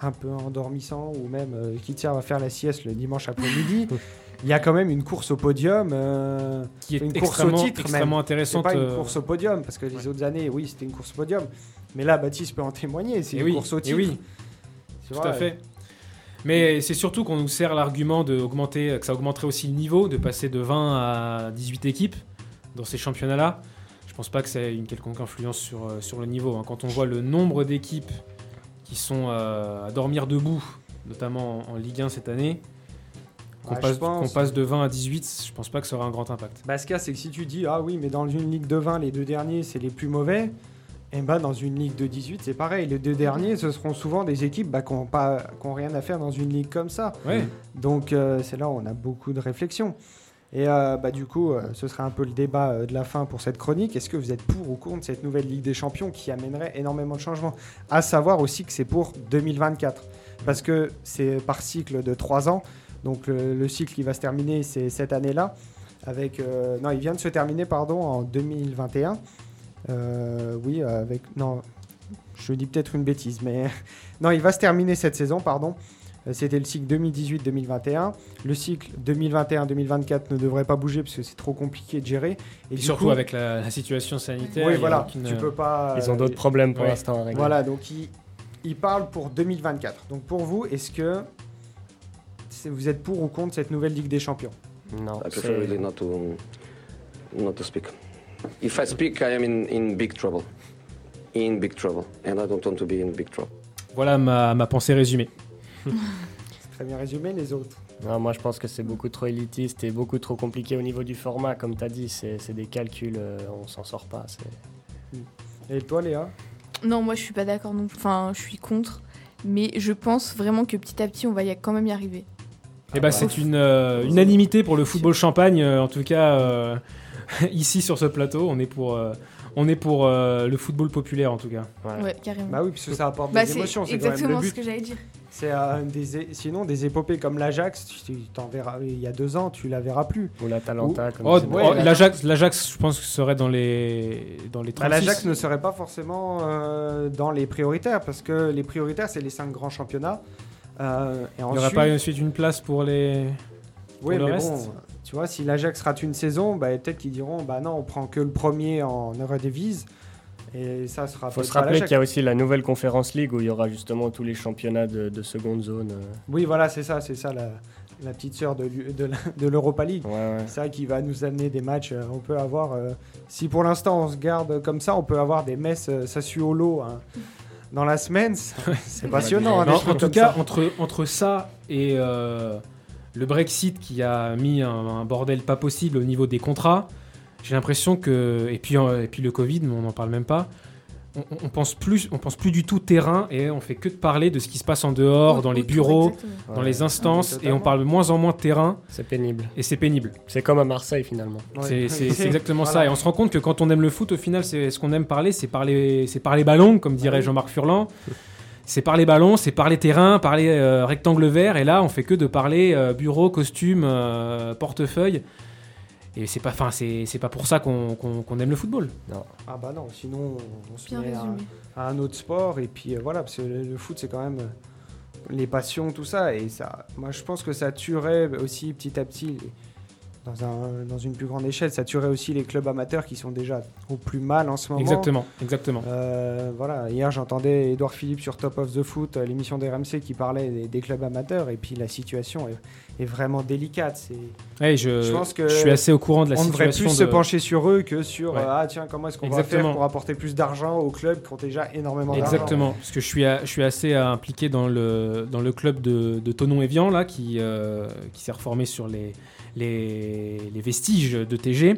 un peu endormissants, ou même euh, qui servent à faire la sieste le dimanche après-midi, il y a quand même une course au podium. euh, qui est une course au titre, extrêmement intéressante. pas une euh, course au podium, parce que les autres années, oui, c'était une course au podium. Mais là, Baptiste peut en témoigner, c'est Et une oui, course au et titre. oui. Tout à fait. Mais c'est surtout qu'on nous sert l'argument de augmenter, que ça augmenterait aussi le niveau, de passer de 20 à 18 équipes dans ces championnats-là. Je pense pas que ça ait une quelconque influence sur, euh, sur le niveau. hein. Quand on voit le nombre d'équipes qui sont euh, à dormir debout, notamment en, en Ligue 1 cette année, qu'on Ouais, je passe, pense. qu'on passe de 20 à 18, je pense pas que ça aura un grand impact. Bah, ce qu'il y a, c'est que si tu dis, ah oui, mais dans une ligue de 20, les deux derniers, c'est les plus mauvais, et bah, dans une ligue de 18, c'est pareil. Les deux derniers, ce seront souvent des équipes bah, qui n'ont rien à faire dans une ligue comme ça. Ouais. Donc, euh, c'est là où on a beaucoup de réflexion. Et euh, bah, du coup, euh, ce sera un peu le débat euh, de la fin pour cette chronique. Est-ce que vous êtes pour ou contre cette nouvelle Ligue des Champions qui amènerait énormément de changements? À savoir aussi que c'est pour 2024. Parce que c'est par cycle de 3 ans. Donc le, le cycle qui va se terminer, c'est cette année-là. Avec, euh, non, il vient de se terminer, pardon, en 2021. Euh, oui, avec... Non, je dis peut-être une bêtise, mais... non, il va se terminer cette saison, pardon. Euh, C'était le cycle 2018-2021. Le cycle 2021-2024 ne devrait pas bouger parce que c'est trop compliqué de gérer. Et surtout coup- avec la, la situation sanitaire. Oui, voilà, aucune- tu peux pas... Ils ont euh, d'autres problèmes pour ouais. l'instant à régler. Voilà, donc il, il parle pour 2024. Donc pour vous, est-ce que vous êtes pour ou contre cette nouvelle Ligue des Champions? Non, I c'est- prefer really not to not to speak. If I speak, I am in, in big trouble. In big trouble, and I don't want to be in big trouble. Voilà ma, ma pensée résumée. Très bien résumé, les autres. Non, moi je pense que c'est beaucoup trop élitiste et beaucoup trop compliqué au niveau du format. Comme tu as dit, c'est c'est des calculs, euh, on s'en sort pas. Et toi, Léa? Non, moi je suis pas d'accord non plus. Enfin, je suis contre. Mais je pense vraiment que petit à petit, on va y quand même y arriver. Eh ben, c'est une euh, unanimité pour le football champagne, euh, en tout cas euh, ici sur ce plateau. On est pour, euh, on est pour euh, le football populaire en tout cas. Ouais. Ouais, carrément. Bah oui, parce que ça apporte Bah, des émotions, c'est quand même le exactement ce but. que j'allais dire. C'est euh, des sinon des épopées comme l'Ajax, tu tu t'en verras il y a deux ans, tu la verras plus. Ou la Talenta, comme Oh, oh, L'Ajax, l'Ajax, je pense que serait dans les dans les Bah, 36. L'Ajax ne serait pas forcément euh, dans les prioritaires parce que les prioritaires c'est les cinq grands championnats. Euh, et Il n'y aurait ensuite- pas ensuite une place pour les. Oui, pour le mais reste. bon, tu vois, si l'Ajax rate une saison, bah, peut-être qu'ils diront, bah non, on prend que le premier en Eurodivise. Et ça sera faut peut-être se rappeler qu'il y a aussi la nouvelle Conférence League où il y aura justement tous les championnats de, de seconde zone. euh. Oui, voilà, c'est ça, c'est ça, la, la petite sœur de, l'Europa League. Ouais, ouais. C'est ça qui va nous amener des matchs. euh, On peut avoir, euh, si pour l'instant on se garde comme ça, on peut avoir des messes euh, Sassuolo hein, dans la semaine. C'est passionnant. hein, Non, en tout cas, ça. entre, entre ça et, euh, le Brexit qui a mis un, un bordel pas possible au niveau des contrats. J'ai l'impression que et puis euh, et puis le Covid, mais on n'en parle même pas. On, pense plus, on pense plus du tout terrain et on fait que de parler de ce qui se passe en dehors, dans les bureaux, exactement. dans Ouais, les instances, Ah, et on parle de moins en moins de terrain C'est pénible. et c'est pénible. C'est comme à Marseille finalement. Ouais. C'est- exactement Voilà. ça. Et on se rend compte que quand on aime le foot, au final, c'est ce qu'on aime parler, c'est parler, c'est parler ballon, comme dirait. Jean-Marc Furlan. C'est parler ballon, c'est parler terrain, parler euh, rectangle vert. Et là, on fait que de parler euh, bureau, costume, euh, portefeuille. Et c'est pas, enfin, c'est c'est pas pour ça qu'on qu'on- qu'on aime le football. Ah bah non, sinon on se Bien met à, un autre sport et puis euh, voilà, parce que le, le foot c'est quand même euh, les passions, tout ça. Et ça, moi je pense que ça tuerait aussi petit à petit, les- dans, un, dans une plus grande échelle, ça tuerait aussi les clubs amateurs qui sont déjà au plus mal en ce moment. Exactement, exactement. Euh, voilà, hier j'entendais Edouard Philippe sur Top of the Foot, euh, l'émission d'RMC qui parlait des, des clubs amateurs et puis la situation est, est vraiment délicate. Ouais, je, Je pense que je suis assez au courant de la on devrait situation. plus se pencher sur eux que sur Ouais. euh, ah tiens comment est-ce qu'on va faire pour apporter plus d'argent aux clubs qui ont déjà énormément d'argent. Exactement, parce que je suis, à- je suis assez impliqué dans le, dans le club de, de Tonon-Evian, là, qui, euh, qui s'est reformé sur les, les, les vestiges de TG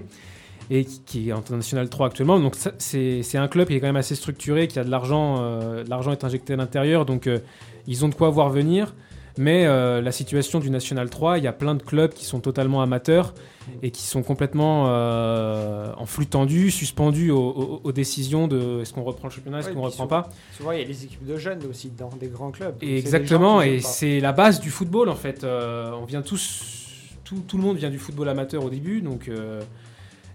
et qui, est en National 3 actuellement. Donc c'est un club qui est quand même assez structuré, qui a de l'argent, euh, l'argent est injecté à l'intérieur, donc euh, ils ont de quoi voir venir. Mais euh, la situation du National 3, il y a plein de clubs qui sont totalement amateurs et qui sont complètement en flux tendu, suspendus aux, aux- aux décisions de est-ce qu'on reprend le championnat, est-ce Ouais, qu'on reprend souvent- pas. Souvent il y a les équipes de jeunes aussi dans des grands clubs. Et des exactement, et c'est la base du football en fait. On vient tous, tout, tout le monde vient du football amateur au début, donc euh,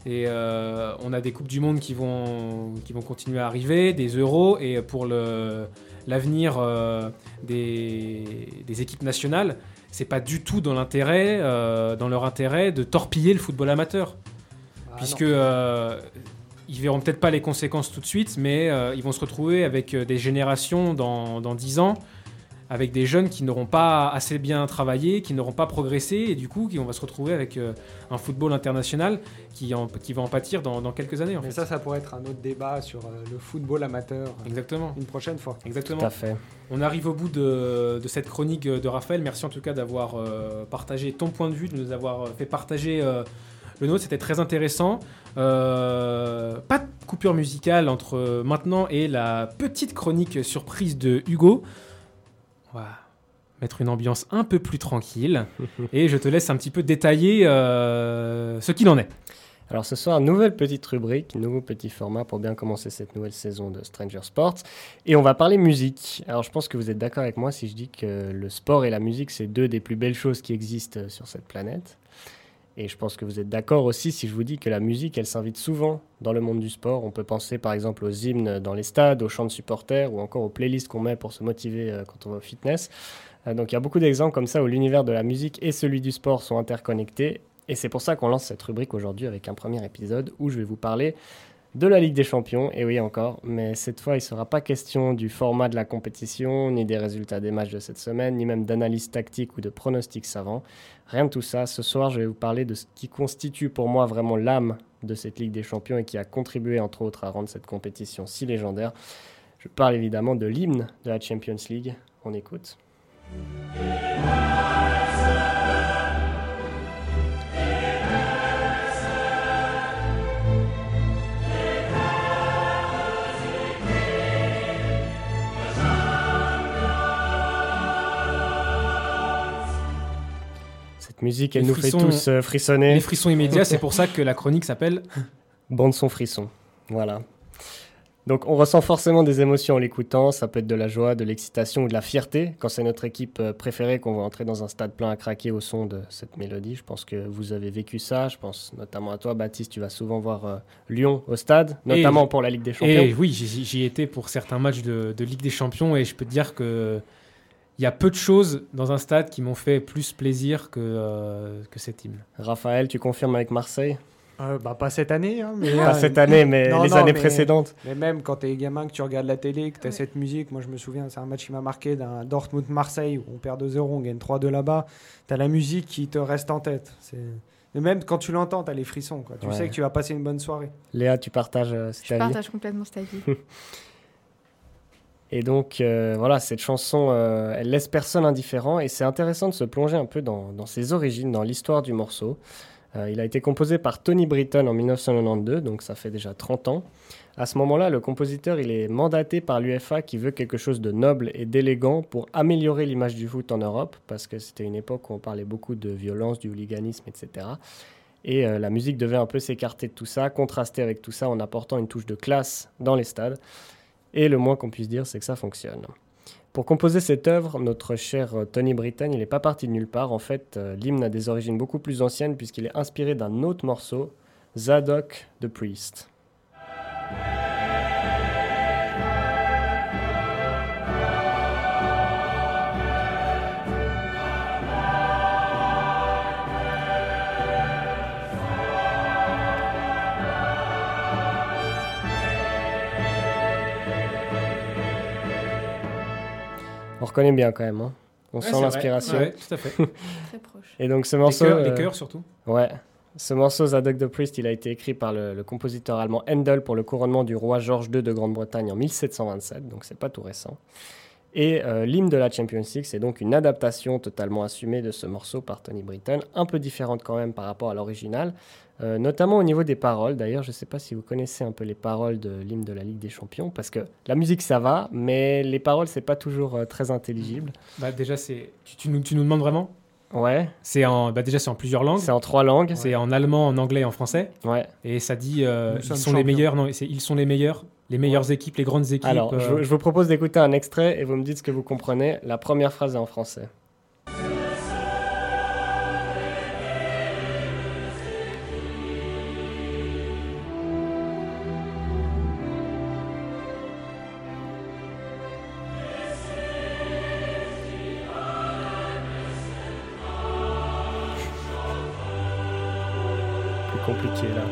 et euh, on a des coupes du monde qui vont qui vont continuer à arriver, des euros et pour l'avenir euh, des, des équipes nationales, c'est pas du tout dans l'intérêt, euh, dans leur intérêt de torpiller le football amateur. Ah, puisque ils verront peut-être pas les conséquences tout de suite, mais ils vont se retrouver avec des générations dans, dans 10 ans, avec des jeunes qui n'auront pas assez bien travaillé, qui n'auront pas progressé, et du coup, qui, on va se retrouver avec euh, un football international qui, en- qui va en pâtir dans, dans quelques années. En Mais fait. ça, ça pourrait être un autre débat sur euh, le football amateur euh, Exactement. une prochaine fois. Tout Exactement. à fait. On arrive au bout de, de cette chronique de Raphaël. Merci en tout cas d'avoir euh, partagé ton point de vue, de nous avoir fait partager euh, le nôtre. C'était très intéressant. Euh, pas de coupure musicale entre maintenant et la petite chronique surprise de Hugo. Mettre une ambiance un peu plus tranquille et je te laisse un petit peu détailler euh, ce qu'il en est. Alors ce soir, nouvelle petite rubrique, nouveau petit format pour bien commencer cette nouvelle saison de Stranger Sports. Et on va parler musique. Alors je pense que vous êtes d'accord avec moi si je dis que le sport et la musique, c'est deux des plus belles choses qui existent sur cette planète. Et je pense que vous êtes d'accord aussi si je vous dis que la musique, elle s'invite souvent dans le monde du sport. On peut penser par exemple aux hymnes dans les stades, aux chants de supporters ou encore aux playlists qu'on met pour se motiver euh, quand on va au fitness. Euh, Donc il y a beaucoup d'exemples comme ça où l'univers de la musique et celui du sport sont interconnectés. Et c'est pour ça qu'on lance cette rubrique aujourd'hui avec un premier épisode où je vais vous parler de la Ligue des Champions. Et oui encore, mais cette fois il ne sera pas question du format de la compétition, ni des résultats des matchs de cette semaine, ni même d'analyse tactique ou de pronostics savants. Rien de tout ça. Ce soir je vais vous parler de ce qui constitue pour moi vraiment l'âme de cette Ligue des Champions et qui a contribué entre autres à rendre cette compétition si légendaire. Je parle évidemment de l'hymne de la Champions League. On écoute. Cette musique, elle Les nous frissons- fait tous euh, frissonner. Les frissons immédiats, c'est pour ça que la chronique s'appelle Bande son frisson. Voilà. Donc on ressent forcément des émotions en l'écoutant, ça peut être de la joie, de l'excitation ou de la fierté quand c'est notre équipe euh, préférée qu'on va entrer dans un stade plein à craquer au son de cette mélodie. Je pense que vous avez vécu ça, je pense notamment à toi Baptiste, tu vas souvent voir euh, Lyon au stade, Et- notamment pour la Ligue des Champions. Et oui, j'y j'y étais pour certains matchs de, de Ligue des Champions et je peux te dire que il y a peu de choses dans un stade qui m'ont fait plus plaisir que, euh, que cet hymne. Raphaël, tu confirmes avec Marseille? Euh, bah, pas cette année, hein, mais, Pas euh, cette année, mais non, les non, années mais- précédentes. mais même quand t'es gamin, que tu regardes la télé, que t'as Ouais. cette musique, moi je me souviens, c'est un match qui m'a marqué d'un Dortmund-Marseille où on perd 2-0, on gagne 3-2 là-bas. T'as la musique qui te reste en tête. C'est... Et même quand tu l'entends, t'as les frissons. Quoi. Tu Ouais. sais que tu vas passer une bonne soirée. Léa, tu partages euh, cet Je avis partage complètement cet avis. Et donc euh, voilà, cette chanson, euh, elle laisse personne indifférent et c'est intéressant de se plonger un peu dans, dans ses origines, dans l'histoire du morceau. Euh, il a été composé par Tony Britton en 1992, donc ça fait déjà 30 ans. À ce moment-là, le compositeur il est mandaté par l'UFA qui veut quelque chose de noble et d'élégant pour améliorer l'image du foot en Europe, parce que c'était une époque où on parlait beaucoup de violence, du hooliganisme, etc. Et euh, la musique devait un peu s'écarter de tout ça, contraster avec tout ça en apportant une touche de classe dans les stades. Et le moins qu'on puisse dire, c'est que ça fonctionne. Pour composer cette œuvre, notre cher euh, Tony Britton, n'est pas parti de nulle part. En fait, euh, l'hymne a des origines beaucoup plus anciennes puisqu'il est inspiré d'un autre morceau, Zadok the Priest. On reconnaît bien quand même. hein. On Ouais, sent l'inspiration. Ouais, tout à fait. Très proche. Et donc ce Les morceau, chœurs, euh, chœurs surtout. ouais, ce morceau Zadok the Priest, il a été écrit par le, le compositeur allemand Handel pour le couronnement du roi George II de Grande-Bretagne en 1727, donc c'est pas tout récent. Et euh, l'hymne de la Champions League, c'est donc une adaptation totalement assumée de ce morceau par Tony Britton, un peu différente quand même par rapport à l'original, euh, notamment au niveau des paroles. D'ailleurs, je ne sais pas si vous connaissez un peu les paroles de l'hymne de la Ligue des Champions, parce que la musique ça va, mais les paroles c'est pas toujours euh, très intelligible. Bah, déjà, c'est. Tu, tu nous, tu nous demandes vraiment? Ouais, C'est en. Bah, déjà, c'est en plusieurs langues. c'est en trois langues. C'est en allemand, en anglais et en français. Ouais. Et ça dit euh, ils sont les meilleurs. Non, c'est ils sont les meilleurs. Les meilleures équipes, les grandes équipes. Alors, euh, je, vous- je vous propose d'écouter un extrait et vous me dites ce que vous comprenez. La première phrase est en français. Là.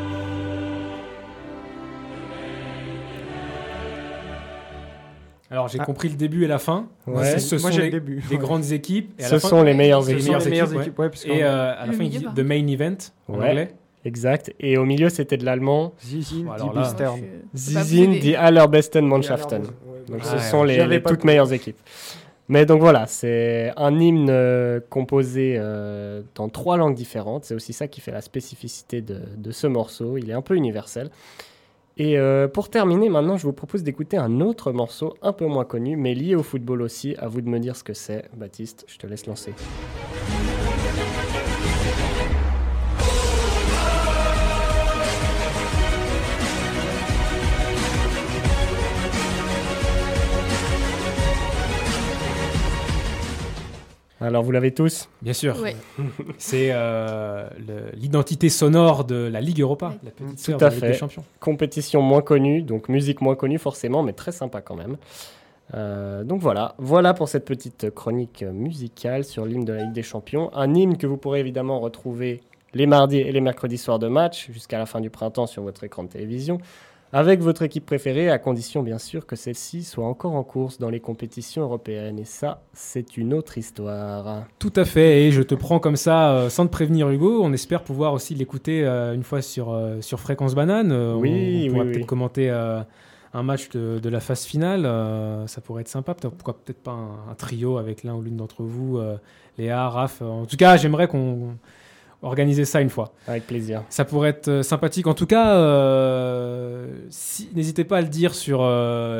Alors, j'ai Ah. compris le début et la fin. Ouais. Ce Moi sont j'ai les, le début. des grandes équipes. Et à Ce la fin, sont les meilleures équipes. meilleures les meilleures équipes, équipes, ouais, parce Et euh, à la Le fin, il dit The Main Event en Ouais. anglais. Exact. Et au milieu, c'était de l'allemand. Zizin, alors die. Moi, vous Zizin, die allerbesten Mannschaften. Donc Ah, ce ouais, sont les, toutes tout. meilleures équipes. Mais donc voilà, c'est un hymne euh, composé euh, dans trois langues différentes. C'est aussi ça qui fait la spécificité de, de ce morceau. Il est un peu universel. Et euh, pour terminer, maintenant, je vous propose d'écouter un autre morceau un peu moins connu, mais lié au football aussi. À vous de me dire ce que c'est. Baptiste, je te laisse lancer. Alors, vous l'avez tous Bien sûr. Ouais. C'est euh, l'identité sonore de la Ligue Europa, Ouais. la petite Tout à de la Ligue fait. des Champions. compétition moins connue, donc musique moins connue forcément, mais très sympa quand même. Euh, donc voilà, voilà pour cette petite chronique musicale sur l'hymne de la Ligue des Champions. Un hymne que vous pourrez évidemment retrouver les mardis et les mercredis soirs de match jusqu'à la fin du printemps sur votre écran de télévision, avec votre équipe préférée, à condition bien sûr que celle-ci soit encore en course dans les compétitions européennes. Et ça, c'est une autre histoire. Tout à fait, et je te prends comme ça, euh, sans te prévenir Hugo, on espère pouvoir aussi l'écouter euh, une fois sur, euh, sur Fréquence Banane. Euh, on- Oui, on, pourra oui, peut-être oui. commenter un match de, de la phase finale, euh, ça pourrait être sympa. Peut-être- Pourquoi peut-être pas un, un trio avec l'un ou l'une d'entre vous, euh, Léa, Raph. En tout cas, j'aimerais qu'on organise ça une fois. Avec plaisir. Ça pourrait être euh, sympathique. En tout cas, euh, si- n'hésitez pas à le dire sur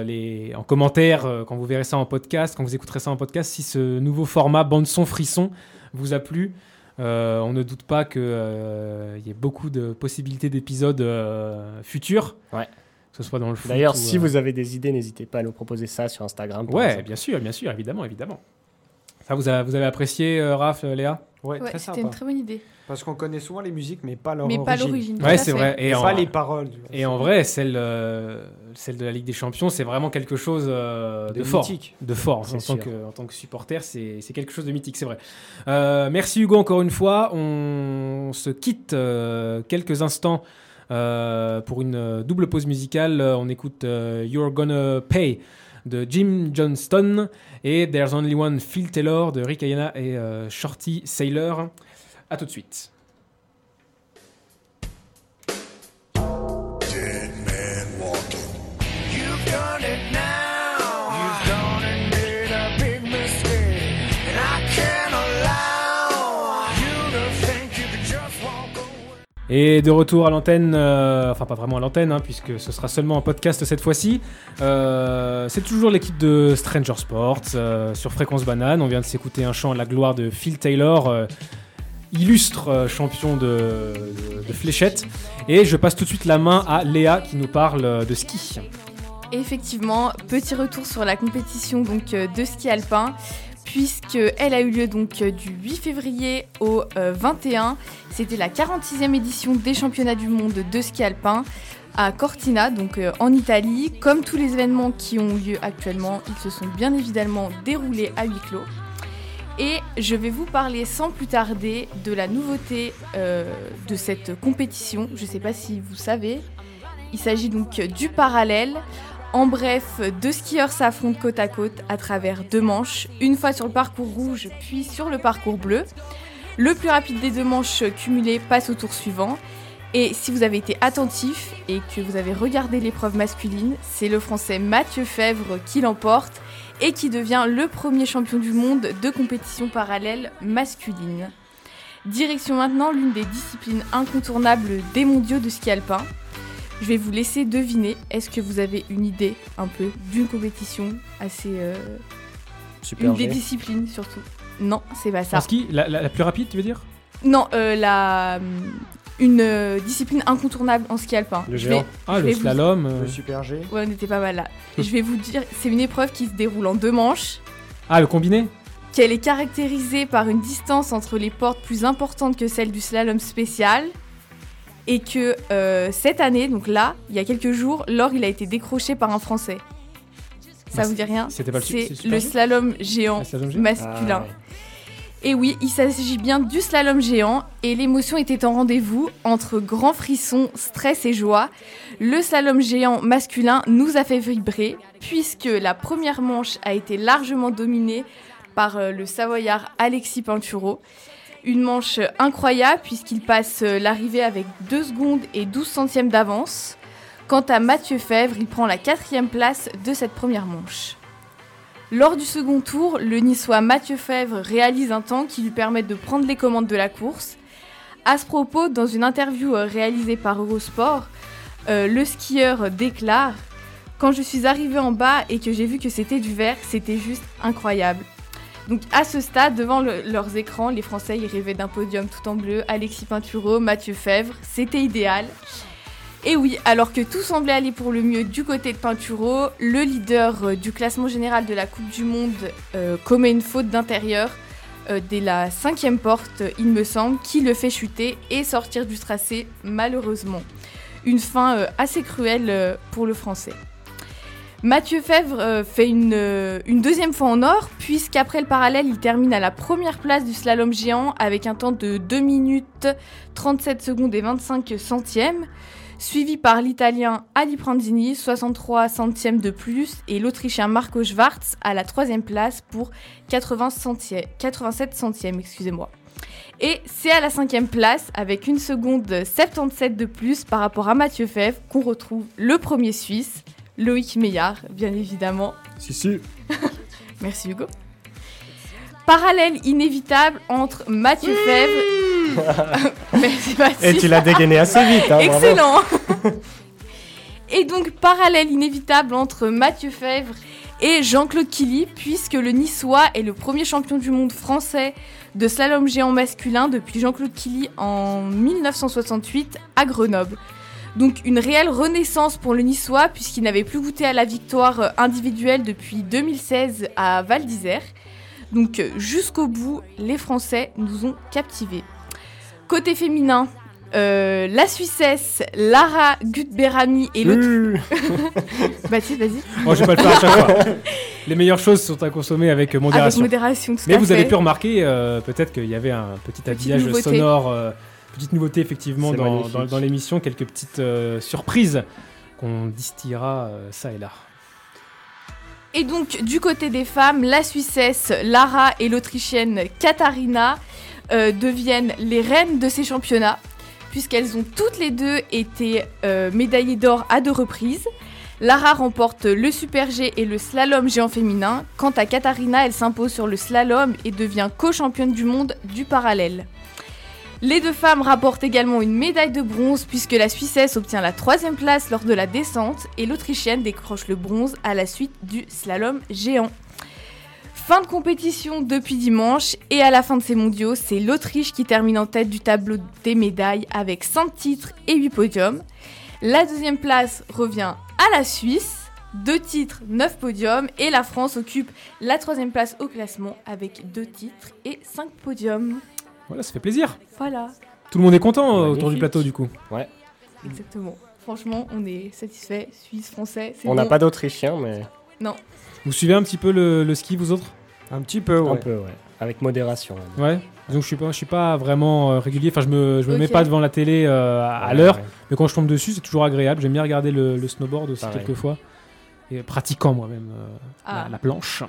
les, en commentaire euh, quand vous verrez ça en podcast, quand vous écouterez ça en podcast, si ce nouveau format bande son frisson vous a plu. Euh, on ne doute pas qu'il y ait beaucoup de possibilités d'épisodes euh, futurs. Ouais. Que ce soit dans le. D'ailleurs, si euh, vous avez des idées, n'hésitez pas à nous proposer ça sur Instagram. Ouais, bien sûr, bien sûr, évidemment, évidemment. Ça, vous, a- vous avez apprécié, euh, Raph, euh, Léa? Ouais, Ouais, c'était une très bonne idée. Parce qu'on connaît souvent les musiques, mais pas leur Mais pas origine. l'origine. Ouais, c'est vrai. Et Et en, pas les paroles. et en vrai, celle, euh, celle de la Ligue des Champions, c'est vraiment quelque chose euh, de, de fort. de En tant, que, en tant que supporter, c'est c'est quelque chose de mythique, c'est vrai. Euh, merci Hugo encore une fois. On se quitte euh, quelques instants euh, pour une double pause musicale. On écoute euh, You're Gonna Pay de Jim Johnston et There's Only One Phil Taylor de Rick Ayana et euh, Shorty Sailor. À tout de suite. Et de retour à l'antenne, euh, enfin pas vraiment à l'antenne, hein, puisque ce sera seulement en podcast cette fois-ci. Euh, c'est toujours l'équipe de Stranger Sports euh, sur Fréquence Banane. On vient de s'écouter un chant à la gloire de Phil Taylor, illustre champion de, de- de fléchette. Et je passe tout de suite la main à Léa qui nous parle de ski. Effectivement, petit retour sur la compétition donc de ski alpin, puisque elle a eu lieu donc euh, du 8 février au euh, 21. C'était la 46e édition des championnats du monde de ski alpin à Cortina, donc euh, en Italie. Comme tous les événements qui ont lieu actuellement, ils se sont bien évidemment déroulés à huis clos. Et je vais vous parler sans plus tarder de la nouveauté euh, de cette compétition. Je ne sais pas si vous savez. Il s'agit donc du parallèle. En bref, deux skieurs s'affrontent côte à côte à travers deux manches, une fois sur le parcours rouge puis sur le parcours bleu. Le plus rapide des deux manches cumulées passe au tour suivant. Et si vous avez été attentif et que vous avez regardé l'épreuve masculine, c'est le français Mathieu Fèvre qui l'emporte et qui devient le premier champion du monde de compétition parallèle masculine. Direction maintenant l'une des disciplines incontournables des mondiaux de ski alpin. Je vais vous laisser deviner, est-ce que vous avez une idée un peu d'une compétition assez... euh, Super une des disciplines surtout? Non, c'est pas ça. En ski, la, la- la plus rapide, tu veux dire? Non, euh, la... une euh, discipline incontournable en ski alpin. Le géant. vais- Ah, le vous- slalom. euh. Le Super G. Ouais, on était pas mal là. Je vais vous dire, c'est une épreuve qui se déroule en deux manches, Ah, le combiné? Qu'elle est caractérisée par une distance entre les portes plus importante que celle du slalom spécial, et que euh, cette année, donc là, il y a quelques jours, l'or il a été décroché par un Français. Ça Bah, vous dit rien c'était pas le- c'est le slalom géant masculin. Ah, ouais. Et oui, il s'agit bien du slalom géant et l'émotion était en rendez-vous entre grands frissons, stress et joie. Le slalom géant masculin nous a fait vibrer puisque la première manche a été largement dominée par euh, le savoyard Alexis Pinturo. Une manche incroyable puisqu'il passe euh, l'arrivée avec 2 secondes et 12 centièmes d'avance. Quant à Mathieu Fèvre, il prend la quatrième place de cette première manche. Lors du second tour, le niçois Mathieu Fèvre réalise un temps qui lui permet de prendre les commandes de la course. À ce propos, dans une interview euh, réalisée par Eurosport, euh, le skieur déclare Quand je suis arrivé en bas et que j'ai vu que c'était du vert, c'était juste incroyable. Donc à ce stade, devant le- leurs écrans, les Français rêvaient d'un podium tout en bleu, Alexis Pinturo, Mathieu Fèvre, c'était idéal. Et oui, alors que tout semblait aller pour le mieux du côté de Pinturo, le leader euh, du classement général de la Coupe du Monde euh, commet une faute d'intérieur euh, dès la cinquième porte, il me semble, qui le fait chuter et sortir du tracé, malheureusement. Une fin assez cruelle pour le Français. Mathieu Fèvre euh, fait une, euh, une deuxième fois en or, puisqu'après le parallèle, il termine à la première place du slalom géant avec un temps de 2 minutes 37 secondes et 25 centièmes suivi par l'italien Ali Pranzini, 63 centièmes de plus, et l'autrichien Marco Schwarz à la troisième place pour 80 centièmes, 87 centièmes. Excusez-moi. Et c'est à la cinquième place, avec une seconde 77 de plus par rapport à Mathieu Fèvre, qu'on retrouve le premier Suisse, Loïc Meillard, bien évidemment. Si, si. Merci Hugo. Parallèle inévitable entre Mathieu Fèvre. Merci Baptiste. Et tu l'as dégainé assez vite, hein. Excellent Et donc, parallèle inévitable entre Mathieu Fèvre et Jean-Claude Killy, puisque le Niçois est le premier champion du monde français de slalom géant masculin depuis Jean-Claude Killy en 1968 à Grenoble. Donc une réelle renaissance pour le Niçois, puisqu'il n'avait plus goûté à la victoire euh, individuelle depuis 2016 à Val d'Isère. Donc euh, jusqu'au bout, les Français nous ont captivés. Côté féminin, euh, la Suissesse Lara Gutberami et le... Baptiste, vas-y. Oh, je vais pas le faire à chaque fois. Les meilleures choses sont à consommer avec Avec modération. tout Mais à vous fait. avez pu remarquer, euh, peut-être qu'il y avait un petit habillage nouveauté. sonore, euh, petite nouveauté effectivement dans, magnifique. dans- dans l'émission, quelques petites euh, surprises qu'on distillera euh, ça et là. Et donc, du côté des femmes, la Suissesse Lara et l'Autrichienne Katharina euh, deviennent les reines de ces championnats, puisqu'elles ont toutes les deux été euh, médaillées d'or à deux reprises. Lara remporte le Super G et le slalom géant féminin. Quant à Katharina, elle s'impose sur le slalom et devient co-championne du monde du parallèle. Les deux femmes rapportent également une médaille de bronze puisque la Suissesse obtient la troisième place lors de la descente et l'Autrichienne décroche le bronze à la suite du slalom géant. Fin de compétition depuis dimanche et à la fin de ces mondiaux, c'est l'Autriche qui termine en tête du tableau des médailles avec 5 titres et 8 podiums. La deuxième place revient à la Suisse, 2 titres, 9 podiums et la France occupe la troisième place au classement avec 2 titres et 5 podiums. Voilà, ça fait plaisir. Voilà, Tout le monde est content euh, autour du plateau du coup. exactement. Franchement, on est satisfait, Suisse, Français, c'est On n'a bon. pas d'Autrichiens, mais Vous suivez un petit peu le, le ski vous autres? Un petit peu, ouais. un peu, ouais. Avec modération. on va dire. Ouais. Donc je suis pas, je suis pas vraiment euh, régulier. Enfin, je me, je me mets Ok. pas devant la télé euh, à Ouais, l'heure, ouais. mais quand je tombe dessus, c'est toujours agréable. J'aime bien regarder le, le snowboard aussi Pareil. quelques fois et pratiquant moi-même euh, Ah. la, la planche.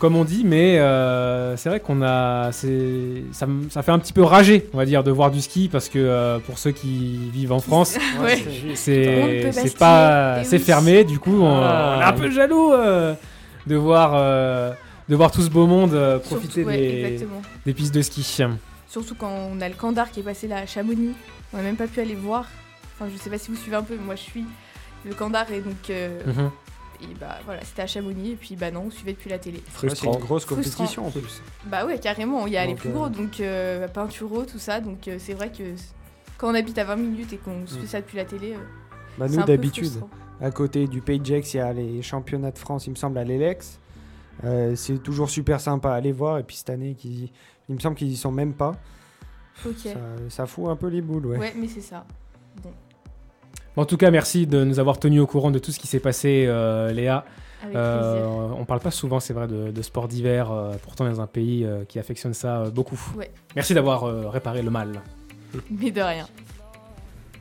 Comme on dit, mais euh, c'est vrai qu'on a, ça, fait un petit peu rager, on va dire, de voir du ski parce que euh, pour ceux qui vivent en France, Ouais. C'est pas et c'est oui. fermé du coup on, Ah. on est un peu jaloux euh, de voir de voir tout ce beau monde profiter Surtout, ouais, des, pistes de ski Surtout quand on a le Candar qui est passé là à Chamonix. On n'a même pas pu aller voir. Enfin, je sais pas si vous suivez un peu, mais moi je suis le Candar et donc. Mhm. Et bah voilà, c'était à Chamonix et puis bah non, on suivait depuis la télé. C'est une grosse compétition en plus. Bah ouais, carrément, il y a les plus euh, gros, donc euh, Pinturo, tout ça. Donc euh, c'est vrai que quand on habite à 20 minutes et qu'on suit ça depuis la télé, euh, Bah, nous, d'habitude, à côté du Pays il y a les championnats de France, il me semble, à l'Elex. Euh, c'est toujours super sympa à aller voir. Et puis cette année, il me semble qu'ils y sont même pas. Ok. Ça, ça fout un peu les boules, ouais. Ouais, mais c'est ça. En tout cas merci de nous avoir tenus au courant de tout ce qui s'est passé euh, Léa. Avec Euh, on parle pas souvent c'est vrai de, de sport d'hiver euh, pourtant dans un pays euh, qui affectionne ça euh, beaucoup. Ouais. merci d'avoir euh, réparé le mal. Mais de rien.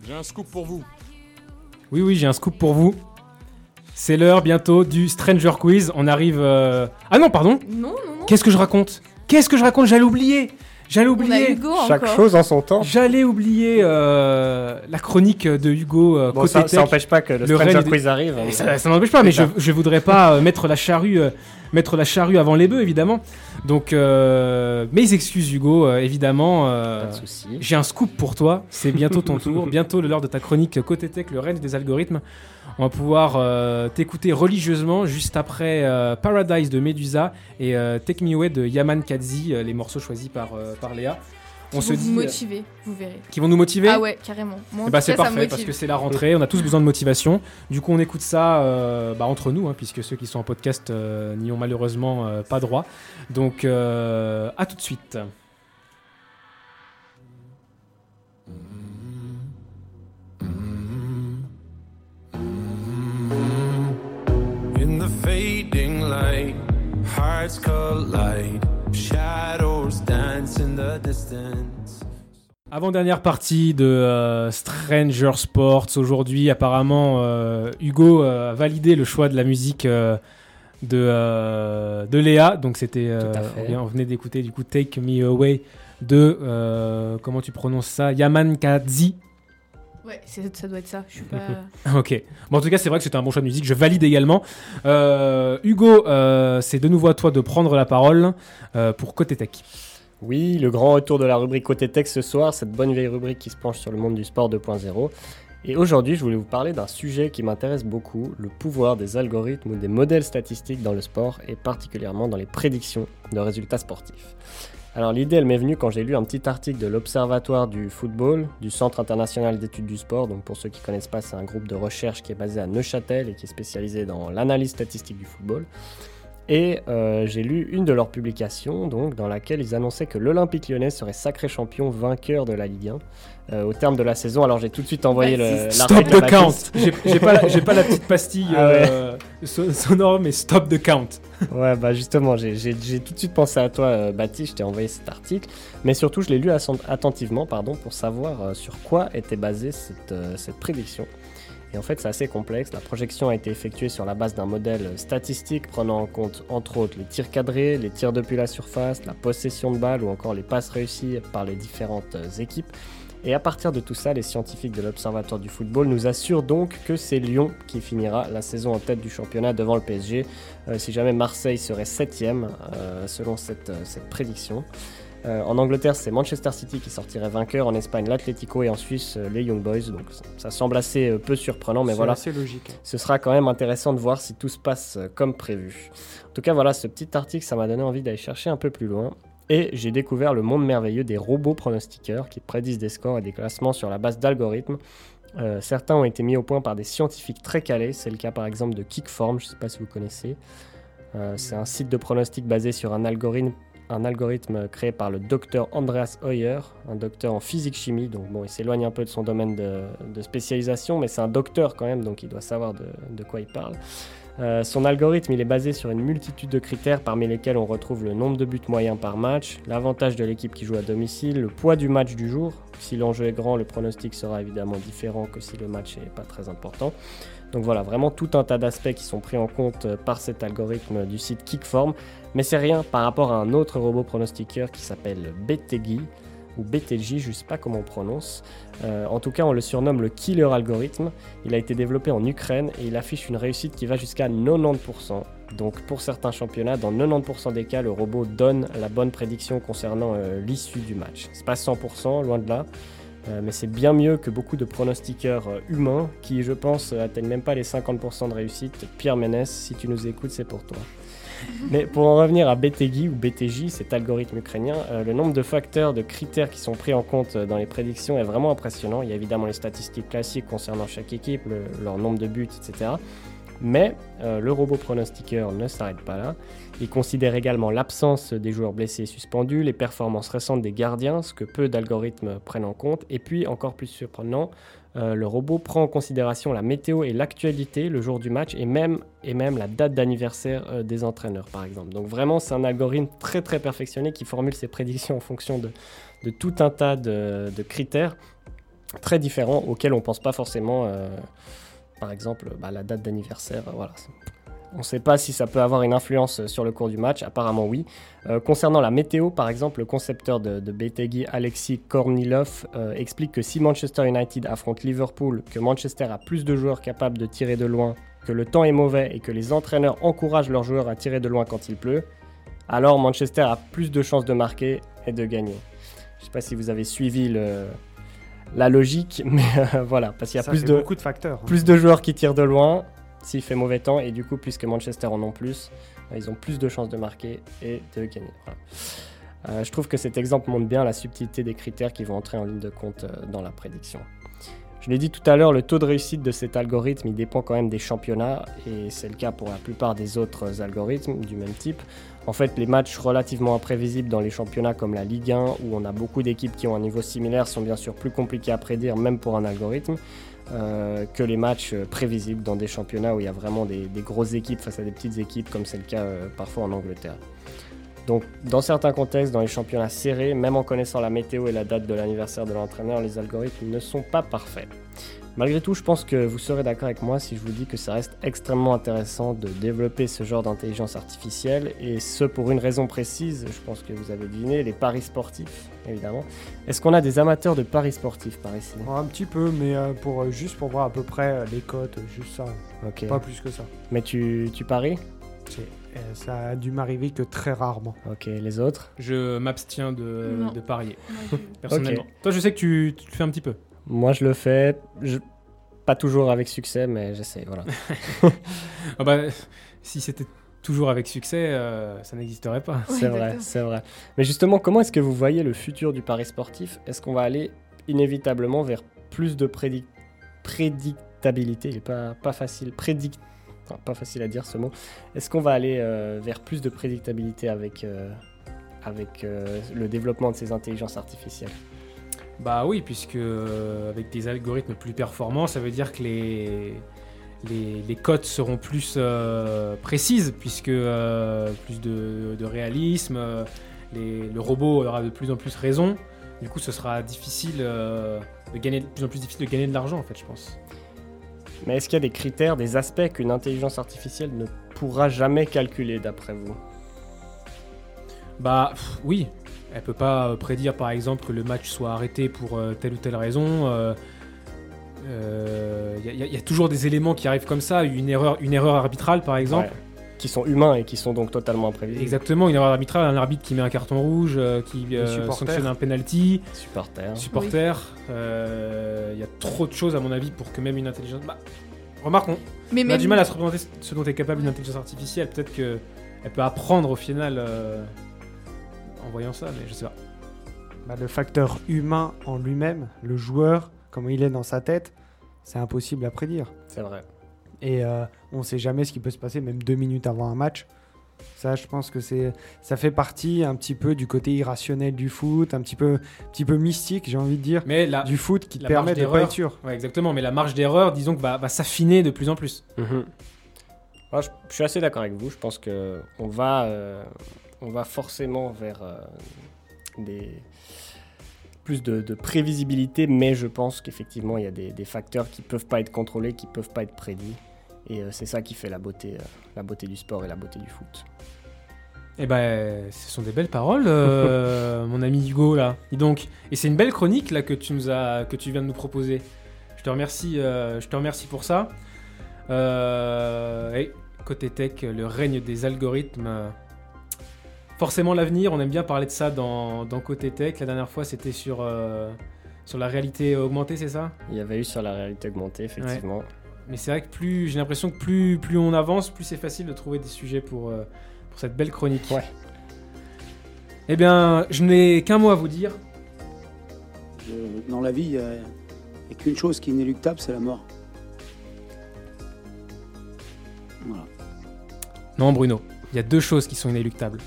J'ai un scoop pour vous. oui oui j'ai un scoop pour vous. C'est l'heure bientôt du Stranger Quiz. On arrive euh, ah non pardon. Non, non, non. Qu'est-ce que je raconte? Qu'est-ce que je raconte? J'allais oublier J'allais oublier Hugo Chaque encore. chose en son temps. J'allais oublier euh, la chronique de Hugo euh, Bon, côté ça, tech. ça n'empêche pas que le, Le Stranger règne des- Quiz arrive. Mais- ça, ça n'empêche pas, mais je, ça. je voudrais pas euh, mettre la charrue, euh, mettre la charrue avant les bœufs, évidemment. Donc, euh, mes excuses, Hugo, euh, évidemment. euh, Pas de souci. j'ai un scoop pour toi. C'est bientôt ton tour, bientôt l'heure de ta chronique côté tech, le règne des algorithmes. On va pouvoir euh, t'écouter religieusement juste après euh, Paradise de Medusa et euh, Take Me Away de Yaman Kadzi, les morceaux choisis par, par Léa. On Qui se vont vous dit motiver, vous verrez. qui vont nous motiver. Ah ouais, carrément. Bah, c'est parfait parce que c'est la rentrée, on a tous besoin de motivation. Du coup, on écoute ça bah, entre nous, hein, puisque ceux qui sont en podcast n'y ont malheureusement pas droit. Donc, à tout de suite. In the fading light, hearts collide, shadows dance in the distance. Avant-dernière partie de euh, Stranger Sports. Aujourd'hui, apparemment, euh, Hugo euh, a validé le choix de la musique euh, de, euh, de Léa. Donc, c'était. euh, Tout à fait. on, venait d'écouter du coup Take Me Away de. euh, comment tu prononces ça? Yaman Kadzi. Ouais, c'est- ça doit être ça. Je suis pas. Ok. Bon, en tout cas, c'est vrai que c'était un bon choix de musique. Je valide également. Euh, Hugo, euh, c'est de nouveau à toi de prendre la parole euh, pour Côté Tech. Oui, le grand retour de la rubrique Côté Tech ce soir, cette bonne vieille rubrique qui se penche sur le monde du sport 2.0. Et aujourd'hui, je voulais vous parler d'un sujet qui m'intéresse beaucoup, le pouvoir des algorithmes ou des modèles statistiques dans le sport et particulièrement dans les prédictions de résultats sportifs. Alors l'idée, elle m'est venue quand j'ai lu un petit article de l'Observatoire du football, du Centre international d'études du sport. Donc pour ceux qui connaissent pas, c'est un groupe de recherche qui est basé à Neuchâtel et qui est spécialisé dans l'analyse statistique du football. Et euh, j'ai lu une de leurs publications, donc, dans laquelle ils annonçaient que l'Olympique lyonnais serait sacré champion vainqueur de la Ligue 1 euh, au terme de la saison. Alors j'ai tout de suite envoyé le, Stop the count J'ai pas, la- j'ai pas la petite pastille Ah ouais. euh, so- sonore, mais stop the count. Ouais, bah justement, j'ai- tout de suite pensé à toi, euh, Baptiste, je t'ai envoyé cet article. Mais surtout, je l'ai lu attentivement pardon, pour savoir sur quoi était basée cette, cette prédiction. Et en fait, c'est assez complexe. La projection a été effectuée sur la base d'un modèle statistique prenant en compte, entre autres, les tirs cadrés, les tirs depuis la surface, la possession de balle ou encore les passes réussies par les différentes euh, équipes. Et à partir de tout ça, les scientifiques de l'Observatoire du football nous assurent donc que c'est Lyon qui finira la saison en tête du championnat devant le PSG. Euh, si jamais Marseille serait septième, euh, selon cette, cette prédiction. Euh, en Angleterre, c'est Manchester City qui sortirait vainqueur. En Espagne, l'Atlético et en Suisse, euh, les Young Boys. Donc ça, ça semble assez euh, peu surprenant, mais C'est voilà. assez logique. Ce sera quand même intéressant de voir si tout se passe comme prévu. En tout cas, voilà, ce petit article, ça m'a donné envie d'aller chercher un peu plus loin. Et j'ai découvert le monde merveilleux des robots pronostiqueurs qui prédisent des scores et des classements sur la base d'algorithmes. Certains ont été mis au point par des scientifiques très calés. C'est le cas par exemple de Kickform, je ne sais pas si vous connaissez. Euh, c'est un site de pronostic basé sur un algorithme, un algorithme créé par le docteur Andreas Hoyer, un docteur en physique-chimie. Donc bon, il s'éloigne un peu de son domaine de, spécialisation, mais c'est un docteur quand même, donc il doit savoir de, de quoi il parle. Euh, son algorithme il est basé sur une multitude de critères parmi lesquels on retrouve le nombre de buts moyens par match, l'avantage de l'équipe qui joue à domicile, le poids du match du jour. Si l'enjeu est grand, le pronostic sera évidemment différent que si le match n'est pas très important. Donc voilà, vraiment tout un tas d'aspects qui sont pris en compte euh, par cet algorithme du site Kickform. Mais c'est rien par rapport à un autre robot pronostiqueur qui s'appelle BTG ou BTJ, je ne sais pas comment on prononce. Euh, en tout cas, on le surnomme le killer algorithme. Il a été développé en Ukraine et il affiche une réussite qui va jusqu'à 90%. Donc pour certains championnats, dans 90% des cas, le robot donne la bonne prédiction concernant euh, l'issue du match. C'est pas 100%, loin de là. Euh, mais c'est bien mieux que beaucoup de pronostiqueurs euh, humains qui, je pense, euh, atteignent même pas les 50% de réussite. Pierre Ménès, si tu nous écoutes, c'est pour toi. Mais pour en revenir à BTG ou BTJ, cet algorithme ukrainien, euh, le nombre de facteurs, de critères qui sont pris en compte dans les prédictions est vraiment impressionnant. Il y a évidemment les statistiques classiques concernant chaque équipe, le- leur nombre de buts, etc. Mais euh, le robot pronostiqueur ne s'arrête pas là. Il considère également l'absence des joueurs blessés et suspendus, les performances récentes des gardiens, ce que peu d'algorithmes prennent en compte, et puis, encore plus surprenant, euh, le robot prend en considération la météo et l'actualité le jour du match, et même, la date d'anniversaire euh, des entraîneurs, par exemple. Donc vraiment, c'est un algorithme très très perfectionné qui formule ses prédictions en fonction de, tout un tas de, critères très différents auxquels on ne pense pas forcément. Par exemple, bah, la date d'anniversaire, euh, voilà. On ne sait pas si ça peut avoir une influence sur le cours du match, apparemment oui. Euh, concernant la météo, par exemple, le concepteur de, de BTG, Alexis Kornilov, euh, explique que si Manchester United affronte Liverpool, que Manchester a plus de joueurs capables de tirer de loin, que le temps est mauvais et que les entraîneurs encouragent leurs joueurs à tirer de loin quand il pleut, alors Manchester a plus de chances de marquer et de gagner. Je ne sais pas si vous avez suivi le- la logique, mais euh, voilà, parce qu'il y a Ça plus de, beaucoup de facteurs. hein. plus de joueurs qui tirent de loin s'il fait mauvais temps et du coup puisque Manchester en ont plus euh, ils ont plus de chances de marquer et de gagner Voilà. Euh, je trouve que cet exemple montre bien la subtilité des critères qui vont entrer en ligne de compte dans la prédiction je l'ai dit tout à l'heure, le taux de réussite de cet algorithme, il dépend quand même des championnats, et c'est le cas pour la plupart des autres algorithmes du même type. En fait, les matchs relativement imprévisibles dans les championnats comme la Ligue 1, où on a beaucoup d'équipes qui ont un niveau similaire, sont bien sûr plus compliqués à prédire, même pour un algorithme, euh, que les matchs euh, prévisibles dans des championnats où il y a vraiment des, grosses équipes face à des petites équipes, comme c'est le cas euh, parfois en Angleterre. Donc, dans certains contextes, dans les championnats serrés, même en connaissant la météo et la date de l'anniversaire de l'entraîneur, les algorithmes ne sont pas parfaits. Malgré tout, je pense que vous serez d'accord avec moi si je vous dis que ça reste extrêmement intéressant de développer ce genre d'intelligence artificielle, et ce pour une raison précise, je pense que vous avez deviné, les paris sportifs, évidemment. Est-ce qu'on a des amateurs de paris sportifs par ici? Un petit peu, mais euh, pour, euh, juste pour voir à peu près euh, les cotes, juste ça. Pas plus que ça. Mais tu, tu paries? Ça a dû m'arriver que très rarement. Ok, les autres? Je m'abstiens de, parier, personnellement. Toi, je sais que tu, tu le fais un petit peu. Moi, je le fais, je- pas toujours avec succès, mais j'essaie, voilà. Ah bah, si c'était toujours avec succès, euh, ça n'existerait pas. C'est vrai, c'est vrai. Mais justement, comment est-ce que vous voyez le futur du pari sportif? Est-ce qu'on va aller inévitablement vers plus de prédic- prédictabilité? Il n'est pas, pas facile. Prédic... enfin, pas facile à dire ce mot. Est-ce qu'on va aller euh, vers plus de prédictabilité avec, euh, avec euh, le développement de ces intelligences artificielles? Bah oui, puisque euh, avec des algorithmes plus performants, ça veut dire que les, les, les cotes seront plus euh, précises, puisque euh, plus de, de réalisme, les- le robot aura de plus en plus raison. Du coup, ce sera difficile de gagner, de plus en plus difficile de gagner de l'argent, en fait, je pense. Mais est-ce qu'il y a des critères, des aspects qu'une intelligence artificielle ne pourra jamais calculer d'après vous? Bah pff, oui, elle peut pas euh, prédire par exemple que le match soit arrêté pour euh, telle ou telle raison. Il y, a toujours des éléments qui arrivent comme ça, une erreur, une erreur arbitrale par exemple. Ouais. qui sont humains et qui sont donc totalement imprévisibles. Exactement, il y a un arbitre qui met un carton rouge, euh, qui euh, sanctionne un penalty, supporter. euh, Il y a trop de choses à mon avis pour que même une intelligence. Bah, remarque, on, Mais on a du mal à se représenter ce dont est capable une intelligence artificielle. Peut-être que elle peut apprendre au final euh, en voyant ça, mais je sais pas. Bah, le facteur humain en lui-même, le joueur, comment il est dans sa tête, c'est impossible à prédire. C'est vrai. Et euh, on ne sait jamais ce qui peut se passer, même deux minutes avant un match. Ça, je pense que c'est, ça fait partie un petit peu du côté irrationnel du foot, un petit peu, un petit peu mystique, j'ai envie de dire, Mais la, du foot qui te la permet marge de pas d'erreur. être sûr. ouais, exactement. Mais la marge d'erreur, disons que va, va s'affiner de plus en plus. Mhm. Moi, je, je suis assez d'accord avec vous. Je pense que on va, euh, on va forcément vers euh, des plus de, de prévisibilité, mais je pense qu'effectivement, il y a des, des facteurs qui peuvent pas être contrôlés, qui peuvent pas être prédits, et euh, c'est ça qui fait la beauté, euh, la beauté du sport et la beauté du foot. Eh ben, ce sont des belles paroles, mon ami Hugo là. Dis donc, et c'est une belle chronique là que tu nous as, que tu viens de nous proposer. Je te remercie, je te remercie pour ça. Et côté tech, le règne des algorithmes. Forcément l'avenir, on aime bien parler de ça dans, dans côté tech. La dernière fois, c'était sur euh, sur la réalité augmentée, c'est ça? Il y avait eu sur la réalité augmentée, effectivement. Mais c'est vrai que plus, j'ai l'impression que plus, plus on avance, plus c'est facile de trouver des sujets pour, euh, pour cette belle chronique. Ouais. Eh bien, je n'ai qu'un mot à vous dire. Dans la vie, il n'y a qu'une chose qui est inéluctable, c'est la mort. Voilà. Non, Bruno, il y a deux choses qui sont inéluctables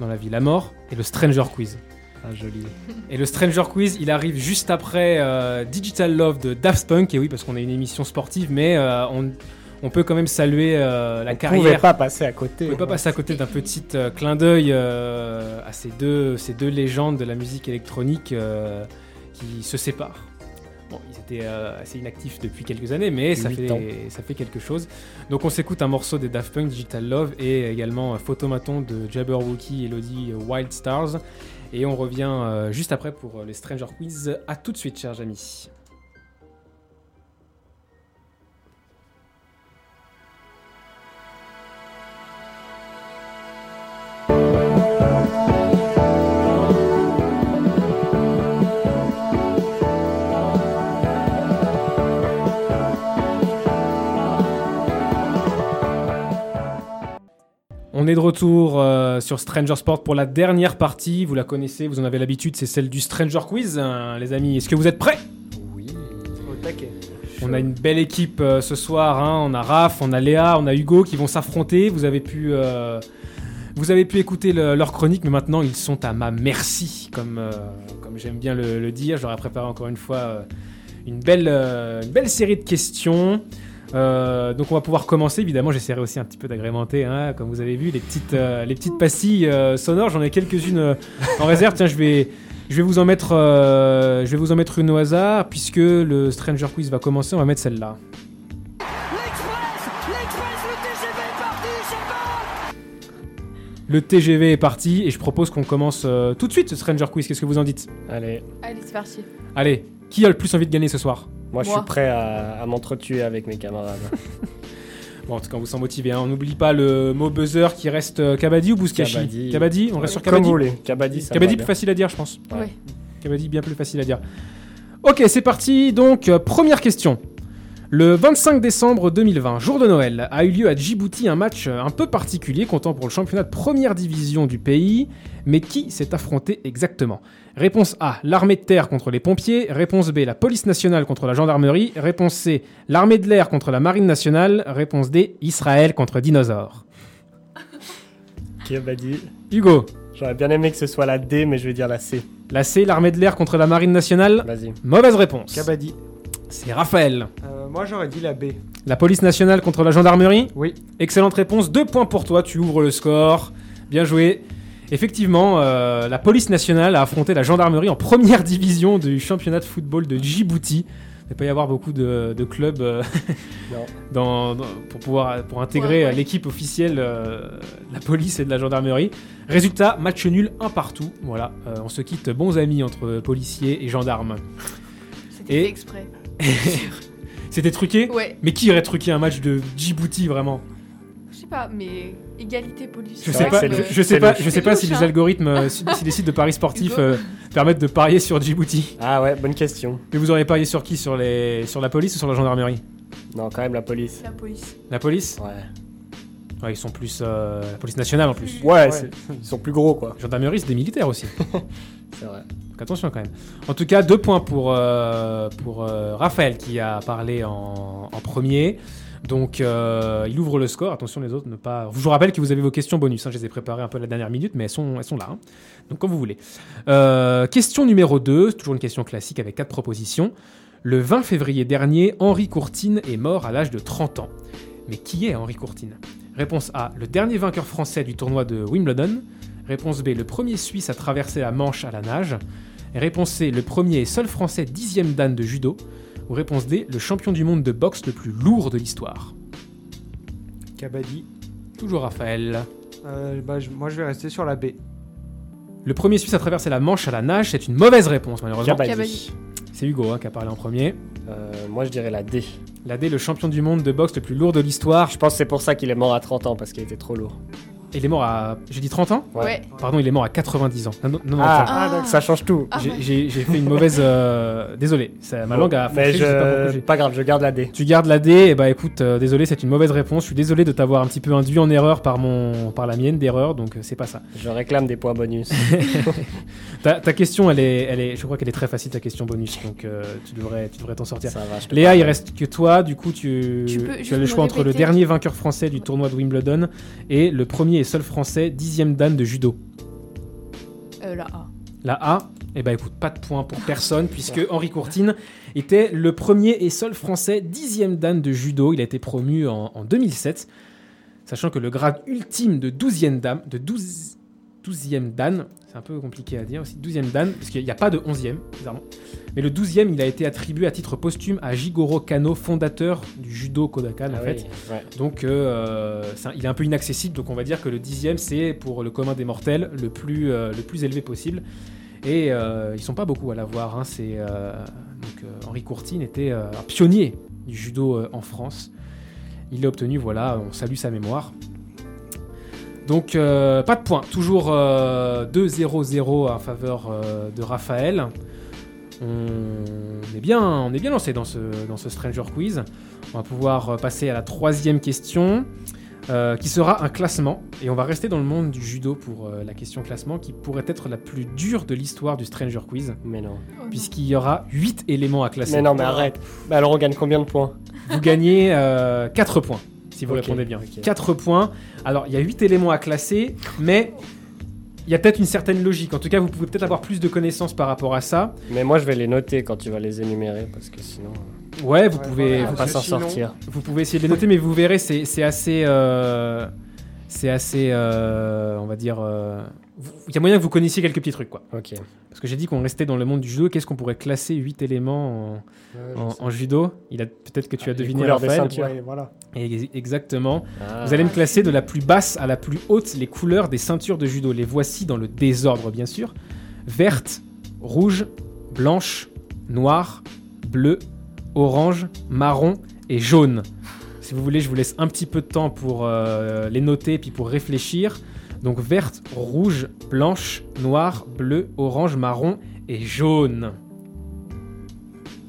dans la vie la mort et le Stranger Quiz. Ah, joli. Et le Stranger Quiz, il arrive juste après euh, Digital Love de Daft Punk. Et oui, parce qu'on a une émission sportive, mais euh, on, on peut quand même saluer euh, la On carrière. pouvait pas passer à côté. On pouvait pas passer à côté d'un petit clin d'œil à ces deux, ces deux légendes de la musique électronique qui se séparent. Euh, assez inactifs depuis quelques années, mais ça ans. fait, ça fait quelque chose. Donc on s'écoute un morceau des Daft Punk, Digital Love, et également euh, Photomaton de Jabberwocky, Elodie, euh, Wild Stars. Et on revient euh, juste après pour les Stranger Quiz. À tout de suite, chers amis. On est de retour euh, sur Stranger Sport pour la dernière partie. Vous la connaissez, vous en avez l'habitude, c'est celle du Stranger Quiz, hein, les amis. Est-ce que vous êtes prêts? Oui. Au taquet. On a une belle équipe euh, ce soir. hein. On a Raph, on a Léa, on a Hugo qui vont s'affronter. Vous avez pu, euh, vous avez pu écouter le- leur chronique, mais maintenant ils sont à ma merci, comme, euh, comme j'aime bien le, le dire. J'aurais préparé encore une fois euh, une, belle, euh, une belle série de questions. Euh, donc on va pouvoir commencer. Évidemment, j'essaierai aussi un petit peu d'agrémenter, hein, comme vous avez vu, les petites, euh, les petites pastilles euh, sonores. J'en ai quelques-unes euh, en réserve. Tiens, je vais, je vais vous en mettre, euh, je vais vous en mettre une au hasard, puisque le Stranger Quiz va commencer. On va mettre celle-là. Le TGV est parti et je propose qu'on commence euh, tout de suite ce Stranger Quiz. Qu'est-ce que vous en dites? Allez, Allez, c'est parti. Allez, qui a le plus envie de gagner ce soir? Moi, je suis prêt à, à m'entretuer avec mes camarades. Bon, en tout cas, on vous sent motivé. hein. On n'oublie pas le mot buzzer qui reste euh, Kabaddi ou Bouskashi Kabaddi. on reste sur Comme Kabaddi vous voulez. Kabaddi, ça Kabaddi plus bien. facile à dire, je pense. Ouais. Ouais. Kabaddi bien plus facile à dire. Ok, c'est parti. Donc, euh, première question. Le 25 décembre 2020, jour de Noël, a eu lieu à Djibouti un match euh, un peu particulier comptant pour le championnat de première division du pays. Mais qui s'est affronté exactement? Réponse A, l'armée de terre contre les pompiers. Réponse B, la police nationale contre la gendarmerie. Réponse C, l'armée de l'air contre la marine nationale. Réponse D, Israël contre dinosaures. Kabaddi. Hugo, J'aurais bien aimé que ce soit la D, mais je vais dire la C. la C, l'armée de l'air contre la marine nationale. Vas-y. Mauvaise réponse. Kabaddi. C'est Raphaël. Euh, moi, j'aurais dit la B. La police nationale contre la gendarmerie? Oui. Excellente réponse, deux points pour toi, tu ouvres le score. Bien joué. Effectivement, euh, la police nationale a affronté la gendarmerie en première division du championnat de football de Djibouti. Il ne peut pas y avoir beaucoup de, de clubs euh, Non. dans- dans- pour, pouvoir, pour intégrer Ouais, ouais. l'équipe officielle euh, de la police et de la gendarmerie. Résultat, match nul, un partout. Voilà, euh, on se quitte bons amis entre policiers et gendarmes. C'était Et- exprès. C'était truqué Ouais. Mais qui aurait truqué un match de Djibouti vraiment? Je sais pas, mais égalité police. Je sais pas, je, le- je sais pas, je sais si les algorithmes, euh, si, si les sites de paris sportifs euh, permettent de parier sur Djibouti. Ah ouais, bonne question. Mais vous auriez parié sur qui? Sur les, sur la police ou sur la gendarmerie? Non, quand même la police. La police. La police? Ouais. Ouais, ils sont plus euh, la police nationale en plus. Ouais, c'est- ils sont plus gros quoi. Gendarmerie, c'est des militaires aussi. C'est vrai. Donc attention quand même. En tout cas, deux points pour, euh, pour euh, Raphaël qui a parlé en, premier. Donc euh, il ouvre le score. Attention les autres, ne pas. Je vous rappelle que vous avez vos questions bonus. hein. Je les ai préparées un peu à la dernière minute, mais elles sont, là. hein. Donc comme vous voulez. Question numéro 2, toujours une question classique avec quatre propositions. Le 20 février dernier, Henri Courtine est mort à l'âge de 30 ans. Mais qui est Henri Courtine? Réponse A, le dernier vainqueur français du tournoi de Wimbledon. Réponse B, le premier Suisse à traverser la Manche à la nage. Et réponse C, le premier et seul Français dixième dan de judo. Ou réponse D, le champion du monde de boxe le plus lourd de l'histoire. Kabaddi. Toujours Raphaël. Euh, bah, moi, je vais rester sur la B. Le premier Suisse à traverser la Manche à la nage, c'est une mauvaise réponse malheureusement. Kabaddi. Kabaddi. C'est Hugo hein, qui a parlé en premier. Euh, moi je dirais la D. La D, le champion du monde de boxe le plus lourd de l'histoire. Je pense que c'est pour ça qu'il est mort à 30 ans parce qu'il était trop lourd. Il est mort à. J'ai dit 30 ans Ouais. Pardon, il est mort à 90 ans. Non, non, non, Ah, ça- Ah. donc ça change tout. Ah, j'ai- fait une mauvaise. euh, Désolé, ça- ma langue a mais fourché, je pas grave, je garde la D. Tu gardes la D, et bah écoute, euh, désolé, c'est une mauvaise réponse. Je suis désolé de t'avoir un petit peu induit en erreur par mon, par la mienne d'erreur, donc euh, c'est pas ça. Je réclame des points bonus. Ta, ta question, elle est, elle est, je crois qu'elle est très facile ta question bonus, donc euh, tu devrais, tu devrais t'en sortir. ça va, je te Léa, il reste que toi. Du coup, tu, Tu peux tu as le choix entre le dernier vainqueur français du tournoi de Wimbledon et le premier et seul français dixième dan de judo. Euh, la A. La A, eh ben écoute, pas de point pour personne, puisque Henri Courtine était le premier et seul français dixième dan de judo. Il a été promu en, en 2007, sachant que le grade ultime de 12e dame, de 12, 12e dan, c'est un peu compliqué à dire aussi, 12e dan, parce qu'il n'y a pas de 11e, bizarrement. Mais le 12e, il a été attribué à titre posthume à Jigoro Kano, fondateur du judo Kodokan, Ah en oui, fait. ouais. Donc, euh, un- il est un peu inaccessible. Donc, on va dire que le dixième, c'est pour le commun des mortels le plus, euh, le plus élevé possible. Et euh, ils sont pas beaucoup à l'avoir. hein. C'est euh, donc Henri Courtine était un pionnier du judo en France. Il l'a obtenu. Voilà, on salue sa mémoire. Donc, euh, pas de points. Toujours euh, 2-0-0 en faveur euh, de Raphaël. On est bien, on est bien lancé dans ce, dans ce Stranger Quiz. On va pouvoir euh, passer à la troisième question, euh, qui sera un classement. Et on va rester dans le monde du judo pour euh, la question classement, qui pourrait être la plus dure de l'histoire du Stranger Quiz, Mais non. Oh puisqu'il y aura 8 éléments à classer. Mais non, mais arrête. Alors on gagne combien de points? Vous gagnez 4 points, si vous répondez bien. ok. 4 points. Alors, il y a 8 éléments à classer, mais il y a peut-être une certaine logique. En tout cas, vous pouvez peut-être avoir plus de connaissances par rapport à ça. Mais moi je vais les noter quand tu vas les énumérer parce que sinon Ouais, vous Ouais, pouvez... on voilà. va vous pas s'en sortir. Vous pouvez essayer de les noter, mais vous verrez, c'est assez. euh, c'est assez. euh, on va dire. euh, Il y a moyen que vous connaissiez quelques petits trucs, quoi. Ok. Parce que j'ai dit qu'on restait dans le monde du judo. Qu'est-ce qu'on pourrait classer 8 éléments en, en- en judo? Il a peut-être que tu as Ah, les deviné, couleurs des Raphaël. ceintures. Ouais, voilà. Ex- Exactement. Ah. Vous allez me classer de la plus basse à la plus haute les couleurs des ceintures de judo. Les voici dans le désordre, bien sûr verte, rouge, blanche, noire, bleue, orange, marron et jaune. Si vous voulez, je vous laisse un petit peu de temps pour euh, les noter puis pour réfléchir. Donc verte, rouge, blanche, noire, bleu, orange, marron et jaune.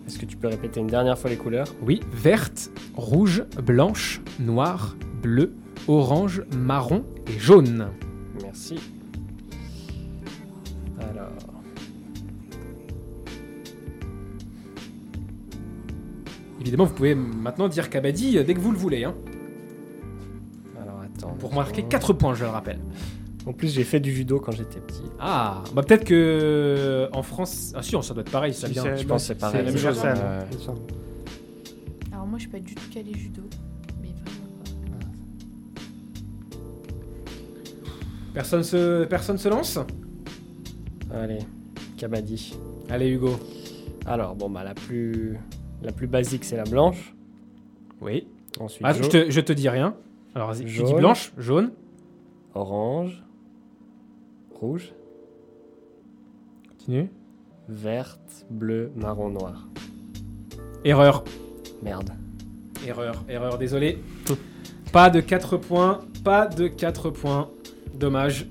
Est-ce que tu peux répéter une dernière fois les couleurs? Oui, verte, rouge, blanche, noire, bleu, orange, marron et jaune. Merci. Alors. Évidemment, vous pouvez maintenant dire Kabaddi dès que vous le voulez, hein, attends. pour marquer 4 points, je le rappelle. En plus, j'ai fait du judo quand j'étais petit. Ah, bah peut-être que euh, en France, ah si, ça doit être pareil, ça vient. c'est- Je pense que c'est pareil. la même chose, semble. Alors moi, je suis pas du tout calé judo. Mais vraiment pas. Personne se, personne se lance Allez, Kabaddi. Allez Hugo. Alors, bon, bah, la plus, la plus basique, c'est la blanche. Oui. Ensuite, Ah, je, te, je te dis rien. Alors vas-y, tu dis Jaune. blanche, jaune. orange, rouge, Continue. verte, bleu, marron, noir. Erreur. Merde. Erreur, erreur, désolé. Pas de 4 points. pas de 4 points. Dommage.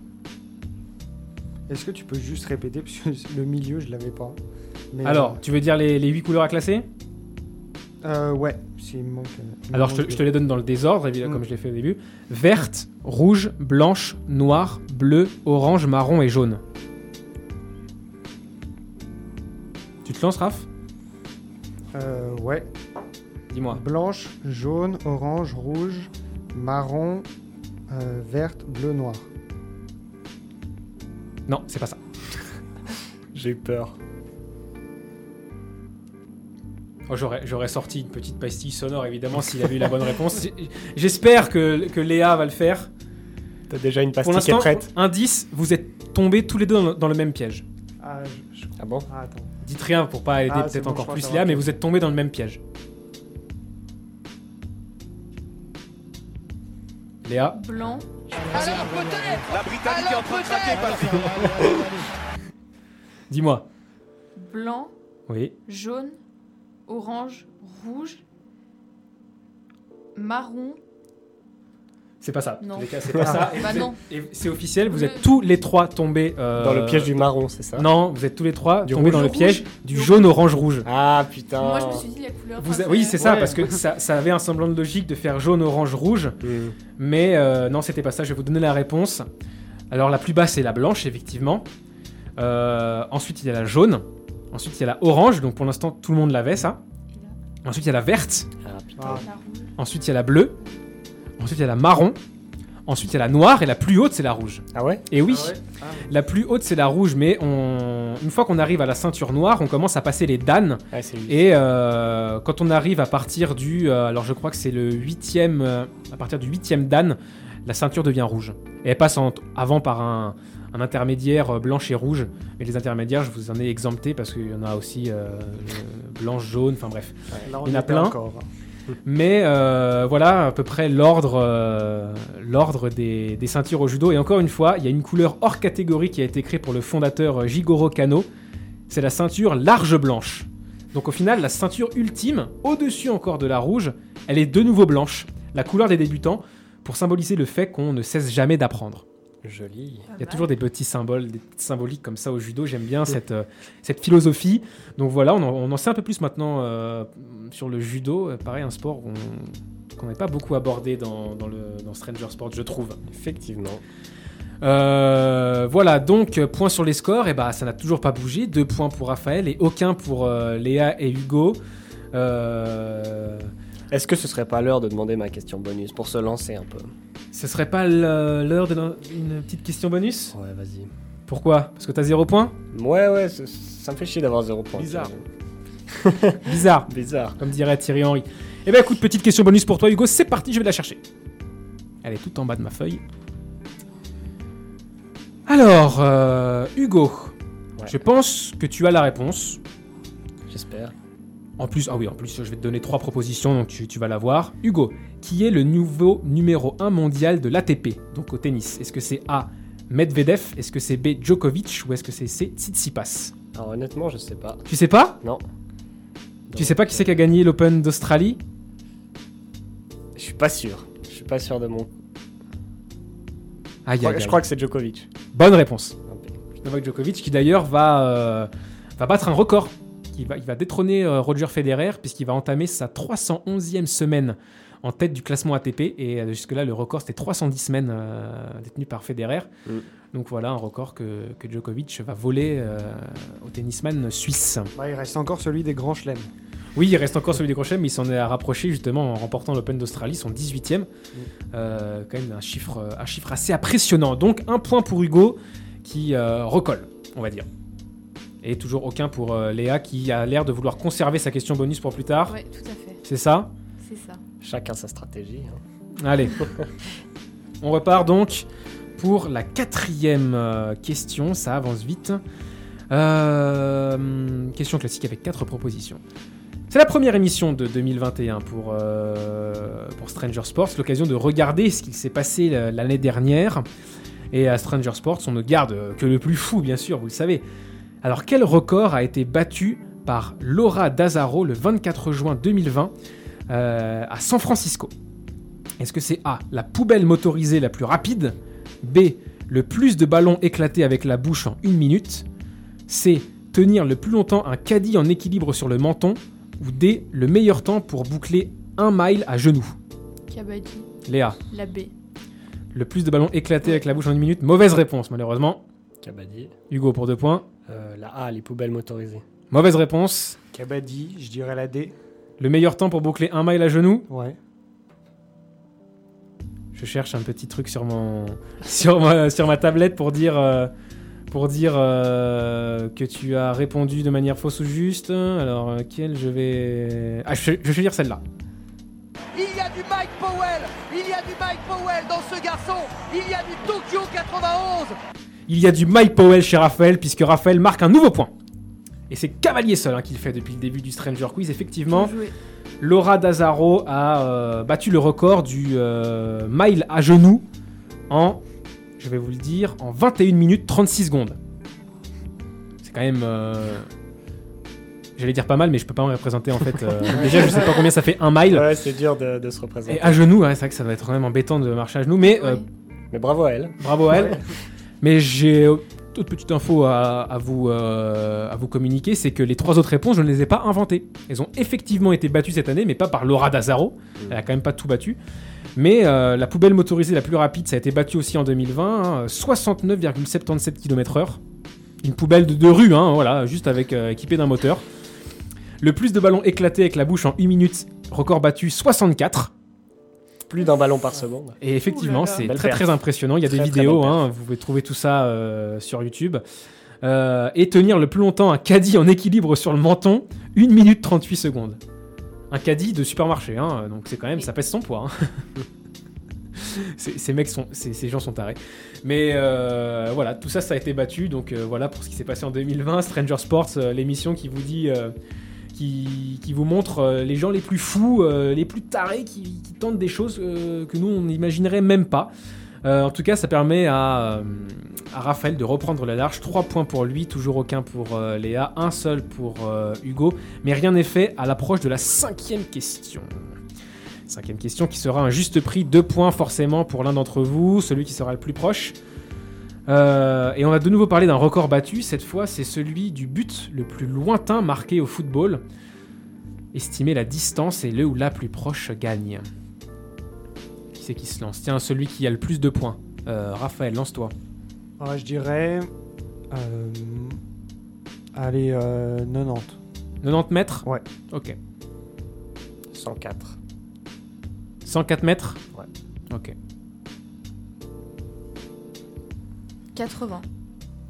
Est-ce que tu peux juste répéter Parce que le milieu, je l'avais pas. Mais, Alors, tu veux dire les, les 8 couleurs à classer? Euh, ouais, s'il me manque. il me Alors, je te, manque je te les donne dans le désordre, évidemment, Mm. comme je l'ai fait au début. Verte, rouge, blanche, noire, bleu, orange, marron et jaune. Tu te lances, Raph? Euh, ouais. Dis-moi. Blanche, jaune, orange, rouge, marron, euh, verte, bleu, noir. Non, c'est pas ça. J'ai eu peur. Oh, J'aurais j'aurais sorti une petite pastille sonore, évidemment, s'il avait eu la bonne réponse. J'espère que, que Léa va le faire. T'as déjà une pastille qui est prête indice, vous êtes tombés tous les deux dans, dans le même piège. Ah, je, je- Ah bon ah, attends. Dites rien pour pas aider Ah, peut-être bon, encore plus Léa, mais vous êtes tombés dans le même piège. Léa, Blanc, La Britannique est en train de craquer, Patrick. dis-moi. blanc, Oui. jaune, orange, rouge, marron. C'est pas ça. Non. tous les cas, c'est pas ça. Et Bah non. Et c'est officiel, vous êtes tous les trois tombés. euh, Dans le piège du marron, c'est ça? Non, vous êtes tous les trois Du tombés rouge. dans le piège rouge. du Du jaune, orange, rouge. Ah putain. Moi, je me suis dit la couleur. Vous a-. Oui, c'est ça, Ouais. parce que ça, ça avait un semblant de logique de faire jaune, orange, rouge. Hmm. Mais euh, non, c'était pas ça. Je vais vous donner la réponse. Alors, la plus basse, c'est la blanche, effectivement. Euh, ensuite, il y a la jaune. Ensuite, il y a la orange. Donc, pour l'instant, tout le monde l'avait, ça. Ensuite, il y a la verte. Ah putain. Ah. Ensuite, il y a la bleue. Ensuite, il y a la marron. Ensuite, il y a la noire. Et la plus haute, c'est la rouge. Ah ouais? Et oui, Ah ouais Ah. la plus haute, c'est la rouge. Mais on... une fois qu'on arrive à la ceinture noire, on commence à passer les danes. Ah. Et euh, quand on arrive à partir du, euh, alors je crois que c'est le huitième, euh, à partir du huitième dan, la ceinture devient rouge. Et elle passe en- avant par un, un intermédiaire euh, blanche et rouge. Mais les intermédiaires, je vous en ai exempté parce qu'il y en a aussi euh, blanche, jaune, enfin bref. Là, on Il y en a plein. encore. Mais euh, voilà à peu près l'ordre euh, l'ordre des, des ceintures au judo. Et encore une fois, il y a une couleur hors catégorie qui a été créée pour le fondateur Jigoro Kano. C'est la ceinture large blanche. Donc au final, la ceinture ultime, au-dessus encore de la rouge, elle est de nouveau blanche. La couleur des débutants pour symboliser le fait qu'on ne cesse jamais d'apprendre. Joli. Il y a toujours des petits symboles, des petites symboliques comme ça au judo. J'aime bien cette, euh, cette philosophie. Donc voilà, on en, on en sait un peu plus maintenant euh, sur le judo. Euh, Pareil, un sport qu'on n'a pas beaucoup abordé dans, dans le, dans Stranger Sport, je trouve. Effectivement. Euh, voilà, donc point sur les scores. Et bah, ça n'a toujours pas bougé. Deux points pour Raphaël et aucun pour euh, Léa et Hugo. Euh, Est-ce que ce serait pas l'heure de demander ma question bonus pour se lancer un peu ce serait pas l'heure d'une petite question bonus Ouais, vas-y. Pourquoi? Parce que t'as zéro point? Ouais, ouais, ça, me fait chier d'avoir zéro point. Bizarre. Bizarre. Bizarre. comme dirait Thierry Henry. Eh ben écoute, petite question bonus pour toi Hugo, c'est parti, je vais la chercher. Elle est tout en bas de ma feuille. Alors, euh, Hugo, Ouais. je pense que tu as la réponse. J'espère. En plus, ah oui, en plus, je vais te donner trois propositions, donc tu, tu vas la voir. Hugo, qui est le nouveau numéro 1 mondial de l'ATP, donc au tennis Est-ce que c'est A, Medvedev? Est-ce que c'est B, Djokovic? Ou est-ce que c'est C, Tsitsipas? Alors honnêtement, je sais pas. Tu sais pas? Non. Tu sais pas qui c'est qui a gagné l'Open d'Australie? Je suis pas sûr. Je suis pas sûr de mon. Aïe, Je crois, aïe, je aïe. crois que c'est Djokovic. Bonne réponse. Novak Djokovic qui d'ailleurs va, euh, va battre un record. Il va, il va détrôner euh, Roger Federer puisqu'il va entamer sa 311e semaine en tête du classement ATP. Et euh, jusque-là, le record c'était 310 semaines euh, détenu par Federer. Mm. Donc voilà un record que, que Djokovic va voler euh, au tennisman suisse. Bah, il reste encore celui des grands chelems. Oui, il reste encore celui des crochets, mais il s'en est rapproché justement en remportant l'Open d'Australie, son 18e. Euh, quand même un chiffre, un chiffre assez impressionnant. Donc un point pour Hugo qui euh, recolle, on va dire. Et toujours aucun pour euh, Léa qui a l'air de vouloir conserver sa question bonus pour plus tard. Ouais, tout à fait. C'est ça? C'est ça. Chacun sa stratégie. hein. Allez. On repart donc pour la quatrième euh, question. Ça avance vite. Euh, question classique avec quatre propositions. C'est la première émission de 2021 pour, euh, pour Stranger Sports, l'occasion de regarder ce qui s'est passé l'année dernière. Et à Stranger Sports, on ne garde que le plus fou, bien sûr, vous le savez. Alors, quel record a été battu par Laura Dazzaro le 24 juin 2020 euh, à San Francisco? Est-ce que c'est A, la poubelle motorisée la plus rapide? B, le plus de ballons éclatés avec la bouche en une minute? C, tenir le plus longtemps un caddie en équilibre sur le menton? Ou D, le meilleur temps pour boucler un mile à genoux? Léa, La B. le plus de ballons éclatés avec la bouche en une minute? Mauvaise réponse malheureusement. Kabaddi. Hugo pour deux points. Euh, la A, les poubelles motorisées. Mauvaise réponse. Kabaddi, je dirais la D. Le meilleur temps pour boucler un mile à genoux Ouais. Je cherche un petit truc sur mon sur ma, sur ma tablette pour dire euh, pour dire euh, que tu as répondu de manière fausse ou juste. Alors quelle je vais ah je, je vais dire celle-là. Il y a du Mike Powell Il y a du Mike Powell dans ce garçon Il y a du Tokyo 91 Il y a du Mike Powell chez Raphaël puisque Raphaël marque un nouveau point. Et c'est Cavalier seul hein, qui le fait depuis le début du Stranger Quiz. Effectivement. Laura Dazaro a euh, battu le record du euh, mile à genoux en, je vais vous le dire, en 21 minutes 36 secondes. C'est quand même, euh, j'allais dire pas mal, mais je peux pas me représenter en fait. euh, déjà, je sais pas combien ça fait un mile. Ouais, c'est dur de, de se représenter. Et à genoux, ouais, c'est vrai que ça va être quand même embêtant de marcher à genoux, mais euh. Mais bravo à elle. bravo à elle. Mais j'ai euh, toute petite info à, à vous, euh, à vous communiquer, c'est que les trois autres réponses, je ne les ai pas inventées. Elles ont effectivement été battues cette année, mais pas par Laura Dazaro. Elle a quand même pas tout battu. Mais euh, la poubelle motorisée la plus rapide, ça a été battu aussi en 2020, hein, 69,77 km/h. Une poubelle de, rue, hein, voilà, juste avec équipée d'un moteur. Le plus de ballons éclatés avec la bouche en 1 minute, record battu 64. Plus d'un ballon par seconde. Et effectivement, c'est très perte. très impressionnant. Il y a des Très, vidéos, hein, vous pouvez trouver tout ça euh, sur YouTube. Euh, et tenir le plus longtemps un caddie en équilibre sur le menton, 1 minute 38 secondes. Un caddie de supermarché, hein, donc c'est quand même, ça pèse son poids. hein. Ces ces mecs sont, ces, ces gens sont tarés. Mais euh, voilà, tout ça, ça a été battu. Donc euh, voilà pour ce qui s'est passé en 2020. Stranger Sports, euh, l'émission qui vous dit, euh, qui, vous montre euh, les gens les plus fous, euh, les plus tarés, qui, tentent des choses euh, que nous on n'imaginerait même pas. En tout cas, ça permet à, Raphaël de reprendre la large. 3 points pour lui, toujours aucun pour Léa, un seul pour Hugo. Mais rien n'est fait à l'approche de la cinquième question. Cinquième question qui sera un juste prix, 2 points forcément pour l'un d'entre vous, celui qui sera le plus proche. Euh, et on va de nouveau parler d'un record battu. Cette fois, c'est celui du but le plus lointain marqué au football. Estimer la distance et le ou la plus proche gagne. Qui c'est qui se lance? Tiens, celui qui a le plus de points. Euh, Raphaël, lance-toi. Ah, je dirais. euh, allez, euh, 90. 90 mètres? Ouais. Ok. 104. 104 mètres? Ouais. Ok. 80.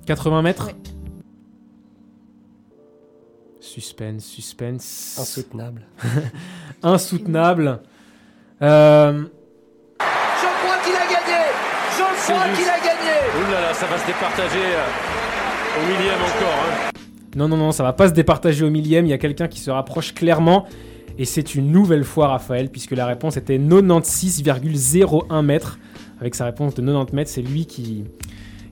80 mètres Ouais. Suspense, suspense. Insoutenable. Insoutenable. Euh, Je crois qu'il a gagné Je crois qu'il a gagné Ouh là là, ça va se départager euh, au millième encore. Hein. Non, non, non, ça va pas se départager au millième. Il y a quelqu'un qui se rapproche clairement. Et c'est une nouvelle fois Raphaël, puisque la réponse était 96,01 mètres. Avec sa réponse de 90 mètres, c'est lui qui,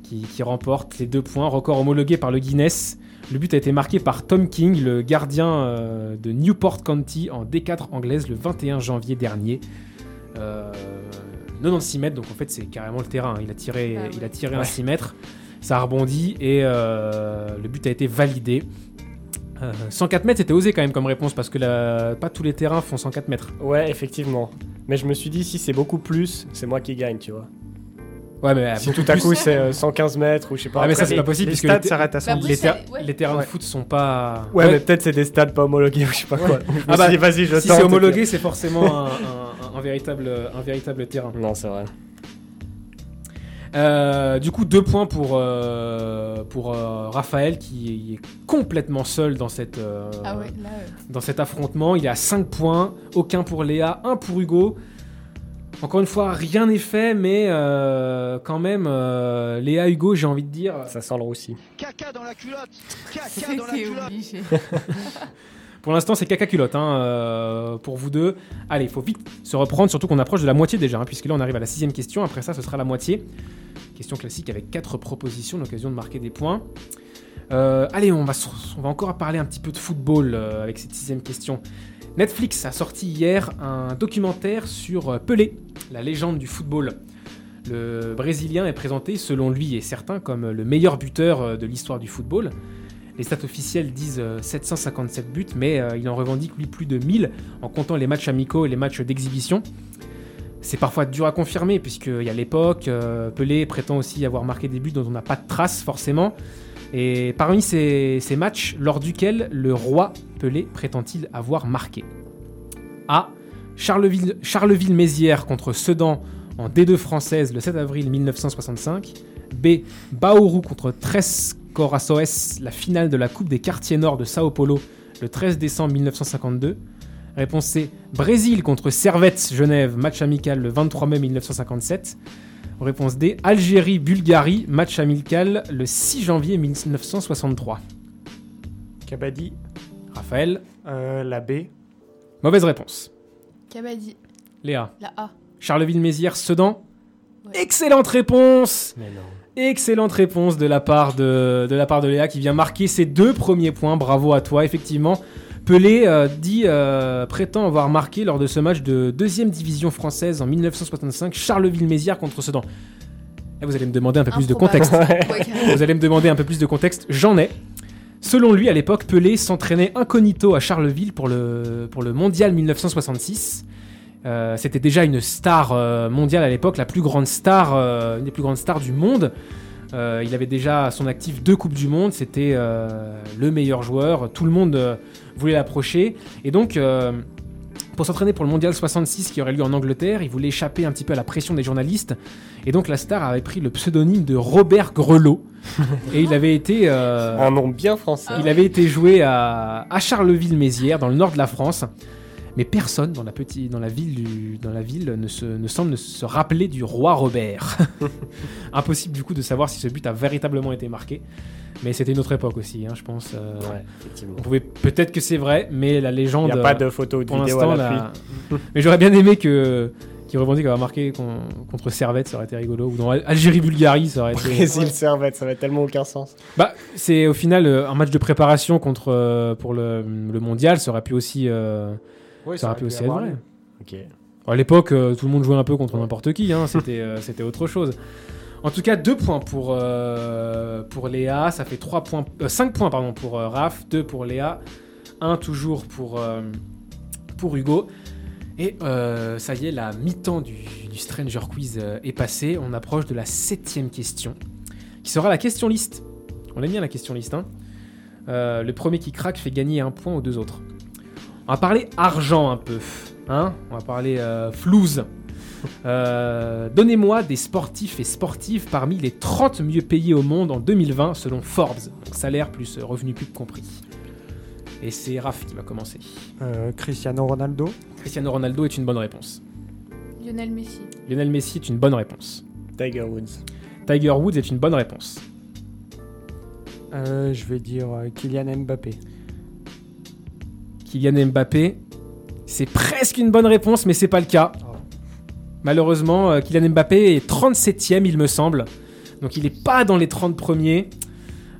qui, qui remporte les deux points. Record homologué par le Guinness. Le but a été marqué par Tom King, le gardien euh, de Newport County en D4 anglaise le 21 janvier dernier. Euh, 96 mètres, donc en fait c'est carrément le terrain. Il a tiré, Ah il a tiré un 6 mètres, ça a rebondi et euh, le but a été validé. Euh, 104 mètres c'était osé quand même comme réponse parce que la- pas tous les terrains font 104 mètres. Ouais, effectivement. Mais je me suis dit, si c'est beaucoup plus, c'est moi qui gagne, tu vois. Ouais, mais Si beaucoup tout à coup c'est euh, 115 mètres ou je sais pas. Ah, mais ça c'est les- pas possible les puisque stades s'arrêtent à Bah 100. après, les ça- ter- ouais. les terrains Ouais. de foot sont pas. Ouais, mais peut-être c'est des stades pas homologués ou je sais pas quoi. Ah bah, vas-y, je si c'est homologué, c'est forcément un, un- un véritable, un véritable terrain. Non, c'est vrai. Euh, du coup, deux points pour, euh, pour euh, Raphaël qui est complètement seul dans, cette, euh, Ah ouais, là. euh, dans cet affrontement. Il est à 5 points, aucun pour Léa, un pour Hugo. Encore une fois, rien n'est fait, mais euh, quand même, euh, Léa, Hugo, j'ai envie de dire. Ça sent le roussi. Caca dans la culotte Caca dans la culotte obligé. Pour l'instant, c'est caca culotte hein, euh, pour vous deux. Allez, il faut vite se reprendre, surtout qu'on approche de la moitié déjà, hein, puisque là on arrive à la sixième question. Après ça, ce sera la moitié. Question classique avec quatre propositions, l'occasion de marquer des points. Euh, allez, on va, encore parler un petit peu de football euh, avec cette sixième question. Netflix a sorti hier un documentaire sur euh, Pelé, la légende du football. Le Brésilien est présenté, selon lui et certains, comme le meilleur buteur de l'histoire du football. Les stats officielles disent euh, 757 buts, mais il en revendique lui plus de 1000 en comptant les matchs amicaux et les matchs d'exhibition. C'est parfois dur à confirmer, puisqu'il y a l'époque, Pelé prétend aussi avoir marqué des buts dont on n'a pas de traces forcément. Et parmi ces, matchs, lors duquel le roi Pelé prétend-il avoir marqué A. Charleville- Charleville-Mézières contre Sedan en D2 française le 7 avril 1965. B. Baoru contre Tres Corações, la finale de la Coupe des quartiers nord de Sao Paulo le 13 décembre 1952. Réponse C. Brésil contre Servette Genève, match amical le 23 mai 1957. Réponse D. Algérie-Bulgarie, match amical le 6 janvier 1963. Kabaddi, Raphaël, euh, la B. mauvaise réponse. Kabaddi, Léa, la A. Charleville-Mézières, Sedan. Excellente réponse Mais non. Excellente réponse de la part de, de la part de Léa qui vient marquer ses deux premiers points. Bravo à toi, effectivement. Pelé euh, dit euh, prétend avoir marqué lors de ce match de deuxième division française en 1965 Charleville-Mézières contre Sedan. Et vous allez me demander un peu plus de contexte. Vous allez me demander un peu plus de contexte. J'en ai. Selon lui, à l'époque, Pelé s'entraînait incognito à Charleville pour le, pour le mondial 1966. Euh, C'était déjà une star euh, mondiale à l'époque, la plus grande star, euh, une des plus grandes stars du monde. Euh, il avait déjà à son actif deux Coupes du Monde. C'était euh, le meilleur joueur. Tout le monde euh, voulait l'approcher. Et donc, euh, pour s'entraîner pour le mondial 66 qui aurait lieu en Angleterre, il voulait échapper un petit peu à la pression des journalistes. Et donc, la star avait pris le pseudonyme de Robert Grelot. et il avait été. euh, Un nom bien français. il avait été joué à, à Charleville-Mézières, dans le nord de la France. Mais personne dans la, petite, dans la ville, du- dans la ville ne, se, ne semble se rappeler du roi Robert. Impossible du coup de savoir si ce but a véritablement été marqué. Mais c'était une autre époque aussi, hein, je pense. euh, Ouais, effectivement. on pouvait peut-être que c'est vrai, mais la Il légende. n'y a pas euh, de photo ou de pour vidéo à la- mais j'aurais bien aimé que qui revendique avoir marqué con- contre Servette, ça aurait été rigolo. Ou dans Al- Algérie-Bulgarie, ça aurait été. Brésil Servette, ça va tellement aucun sens. Bah, c'est au final euh, un match de préparation contre euh, pour le, le mondial, ça aurait pu aussi, euh, Oui, ça aurait pu aussi être vrai. À l'époque, euh, tout le monde jouait un peu contre n'importe qui, hein, c'était euh, c'était autre chose. En tout cas, deux points pour, euh, pour Léa, ça fait trois points, 5 points pardon, pour euh, Raph, 2 pour Léa, 1 toujours pour, euh, Hugo. Et euh, ça y est, la mi-temps du, Stranger Quiz euh, est passée. On approche de la septième question, qui sera la question liste. On aime bien la question liste. hein. Euh, le premier qui craque fait gagner un point aux deux autres. On va parler argent un peu. Hein On va parler euh, flouze. Euh, Donnez-moi des sportifs et sportives parmi les 30 mieux payés au monde en 2020 selon Forbes. Donc salaire plus euh, revenu pub compris. Et c'est Raph qui va commencer. Euh, Cristiano Ronaldo. Cristiano Ronaldo est une bonne réponse. Lionel Messi. Lionel Messi est une bonne réponse. Tiger Woods. Tiger Woods est une bonne réponse. Euh, je vais dire euh, Kylian Mbappé. Kylian Mbappé, c'est presque une bonne réponse, mais c'est pas le cas. Malheureusement, euh, Kylian Mbappé est 37ème, il me semble. Donc il n'est pas dans les 30 premiers.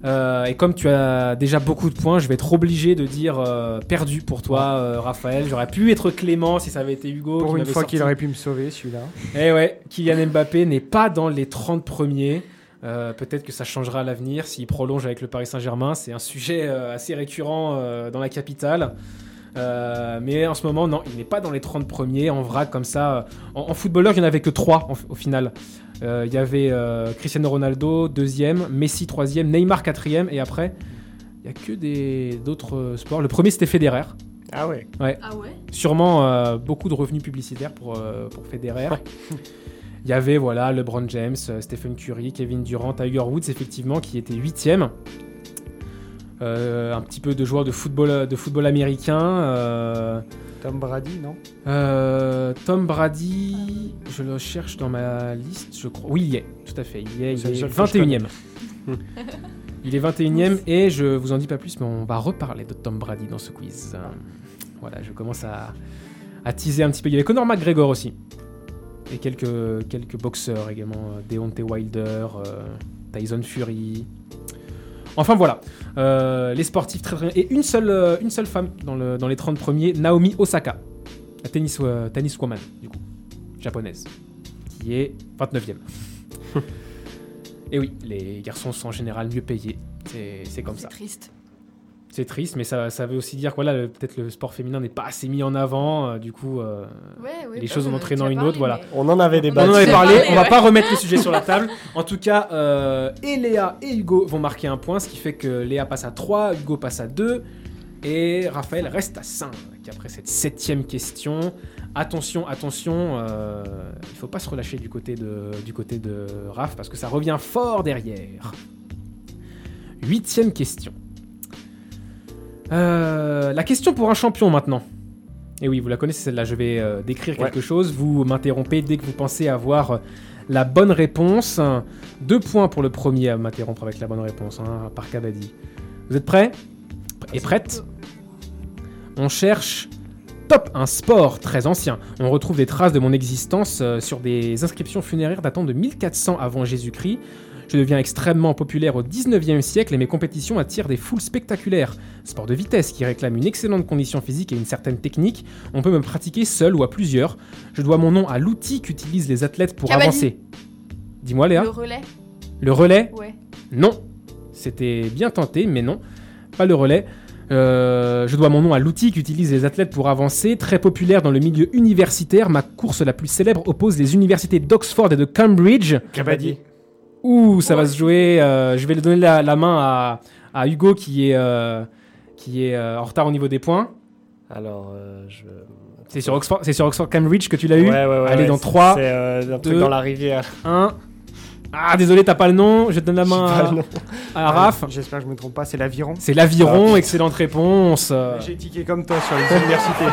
Euh, et comme tu as déjà beaucoup de points, je vais être obligé de dire euh, perdu pour toi, euh, Raphaël. J'aurais pu être clément si ça avait été Hugo. qui Pour une fois qu'il aurait pu me sauver, celui-là. Eh ouais, Kylian Mbappé n'est pas dans les 30 premiers. Peut-être que ça changera à l'avenir s'il prolonge avec le Paris Saint-Germain. C'est un sujet assez récurrent dans la capitale. Euh, mais en ce moment, non, il n'est pas dans les 30 premiers. En vrac, comme ça. En, en footballeur, il n'y en avait que 3 au final. Euh, Il y avait euh, Cristiano Ronaldo, deuxième, Messi, troisième, Neymar, quatrième. Et après, il n'y a que des- d'autres euh, sports. Le premier, c'était Federer. Ah ouais. Ouais. Ah ouais? Sûrement euh, beaucoup de revenus publicitaires pour, euh, pour Federer. Il y avait voilà LeBron James, euh, Stephen Curry, Kevin Durant, Tiger Woods effectivement qui était huitième. Euh, un petit peu de joueurs de football, de football américain. euh, Tom Brady, non? euh, Tom Brady, je le cherche dans ma liste, je crois. Oui, il y est, tout à fait. Il y est, il est seul que je 21ème. il est 21ème et je vous en dis pas plus, mais on va reparler de Tom Brady dans ce quiz. Voilà, je commence à, à teaser un petit peu. Il y avait Conor McGregor aussi. Et quelques, quelques boxeurs également. Deontay Wilder, Tyson Fury. Enfin voilà, Euh, les sportifs très très Et une seule, euh, une seule femme dans, le, dans les 30 premiers, Naomi Osaka, la tennis, euh, tennis woman, du coup, japonaise, qui est 29e. Et oui, les garçons sont en général mieux payés, c'est c'est comme ça. C'est triste. C'est triste, mais ça, ça veut aussi dire que voilà, le- peut-être le sport féminin n'est pas assez mis en avant, euh, du coup, euh, Ouais, ouais, les bah, choses en on entraînant une autre, voilà. On en avait On débattu. en avait parlé, on va pas remettre le sujet sur la table. En tout cas, euh, et Léa et Hugo vont marquer un point, ce qui fait que Léa passe à 3, Hugo passe à 2, et Raphaël reste à 5. Après cette septième question, attention, attention, euh, il faut pas se relâcher du côté de, du côté de Raph, parce que ça revient fort derrière. Huitième question. Euh, la question pour un champion maintenant. Et oui, vous la connaissez celle-là, je vais euh, décrire Ouais. quelque chose, vous m'interrompez dès que vous pensez avoir euh, la bonne réponse. Deux points pour le premier à m'interrompre avec la bonne réponse, hein, par Cavadi. Vous êtes prêts? Et prêtes On cherche top, un sport très ancien. On retrouve des traces de mon existence euh, sur des inscriptions funéraires datant de 1400 avant Jésus-Christ. Je deviens extrêmement populaire au 19e siècle et mes compétitions attirent des foules spectaculaires. Sport de vitesse qui réclame une excellente condition physique et une certaine technique. On peut me pratiquer seul ou à plusieurs. Je dois mon nom à l'outil qu'utilisent les athlètes pour avancer. Dis-moi Léa. Le relais Le relais Ouais. Non. C'était bien tenté, mais non. Pas le relais. Euh, je dois mon nom à l'outil qu'utilisent les athlètes pour avancer. Très populaire dans le milieu universitaire, ma course la plus célèbre oppose les universités d'Oxford et de Cambridge. Ouh, ça va se jouer. euh, je vais donner la, la main à, à Hugo qui est, euh, qui est euh, en retard au niveau des points. Alors, euh, je. C'est sur Oxford, c'est sur Oxford Cambridge que tu l'as eu. Ouais, ouais, ouais. Allez, ouais, dans c'est- 3, C'est euh, un truc deux, dans la rivière. 1. Ah, désolé, t'as pas le nom. Je te donne la main à, à Raph. J'espère que je me trompe pas, c'est l'aviron. C'est l'aviron, Ah, excellente réponse. J'ai tiqué comme toi sur les universités.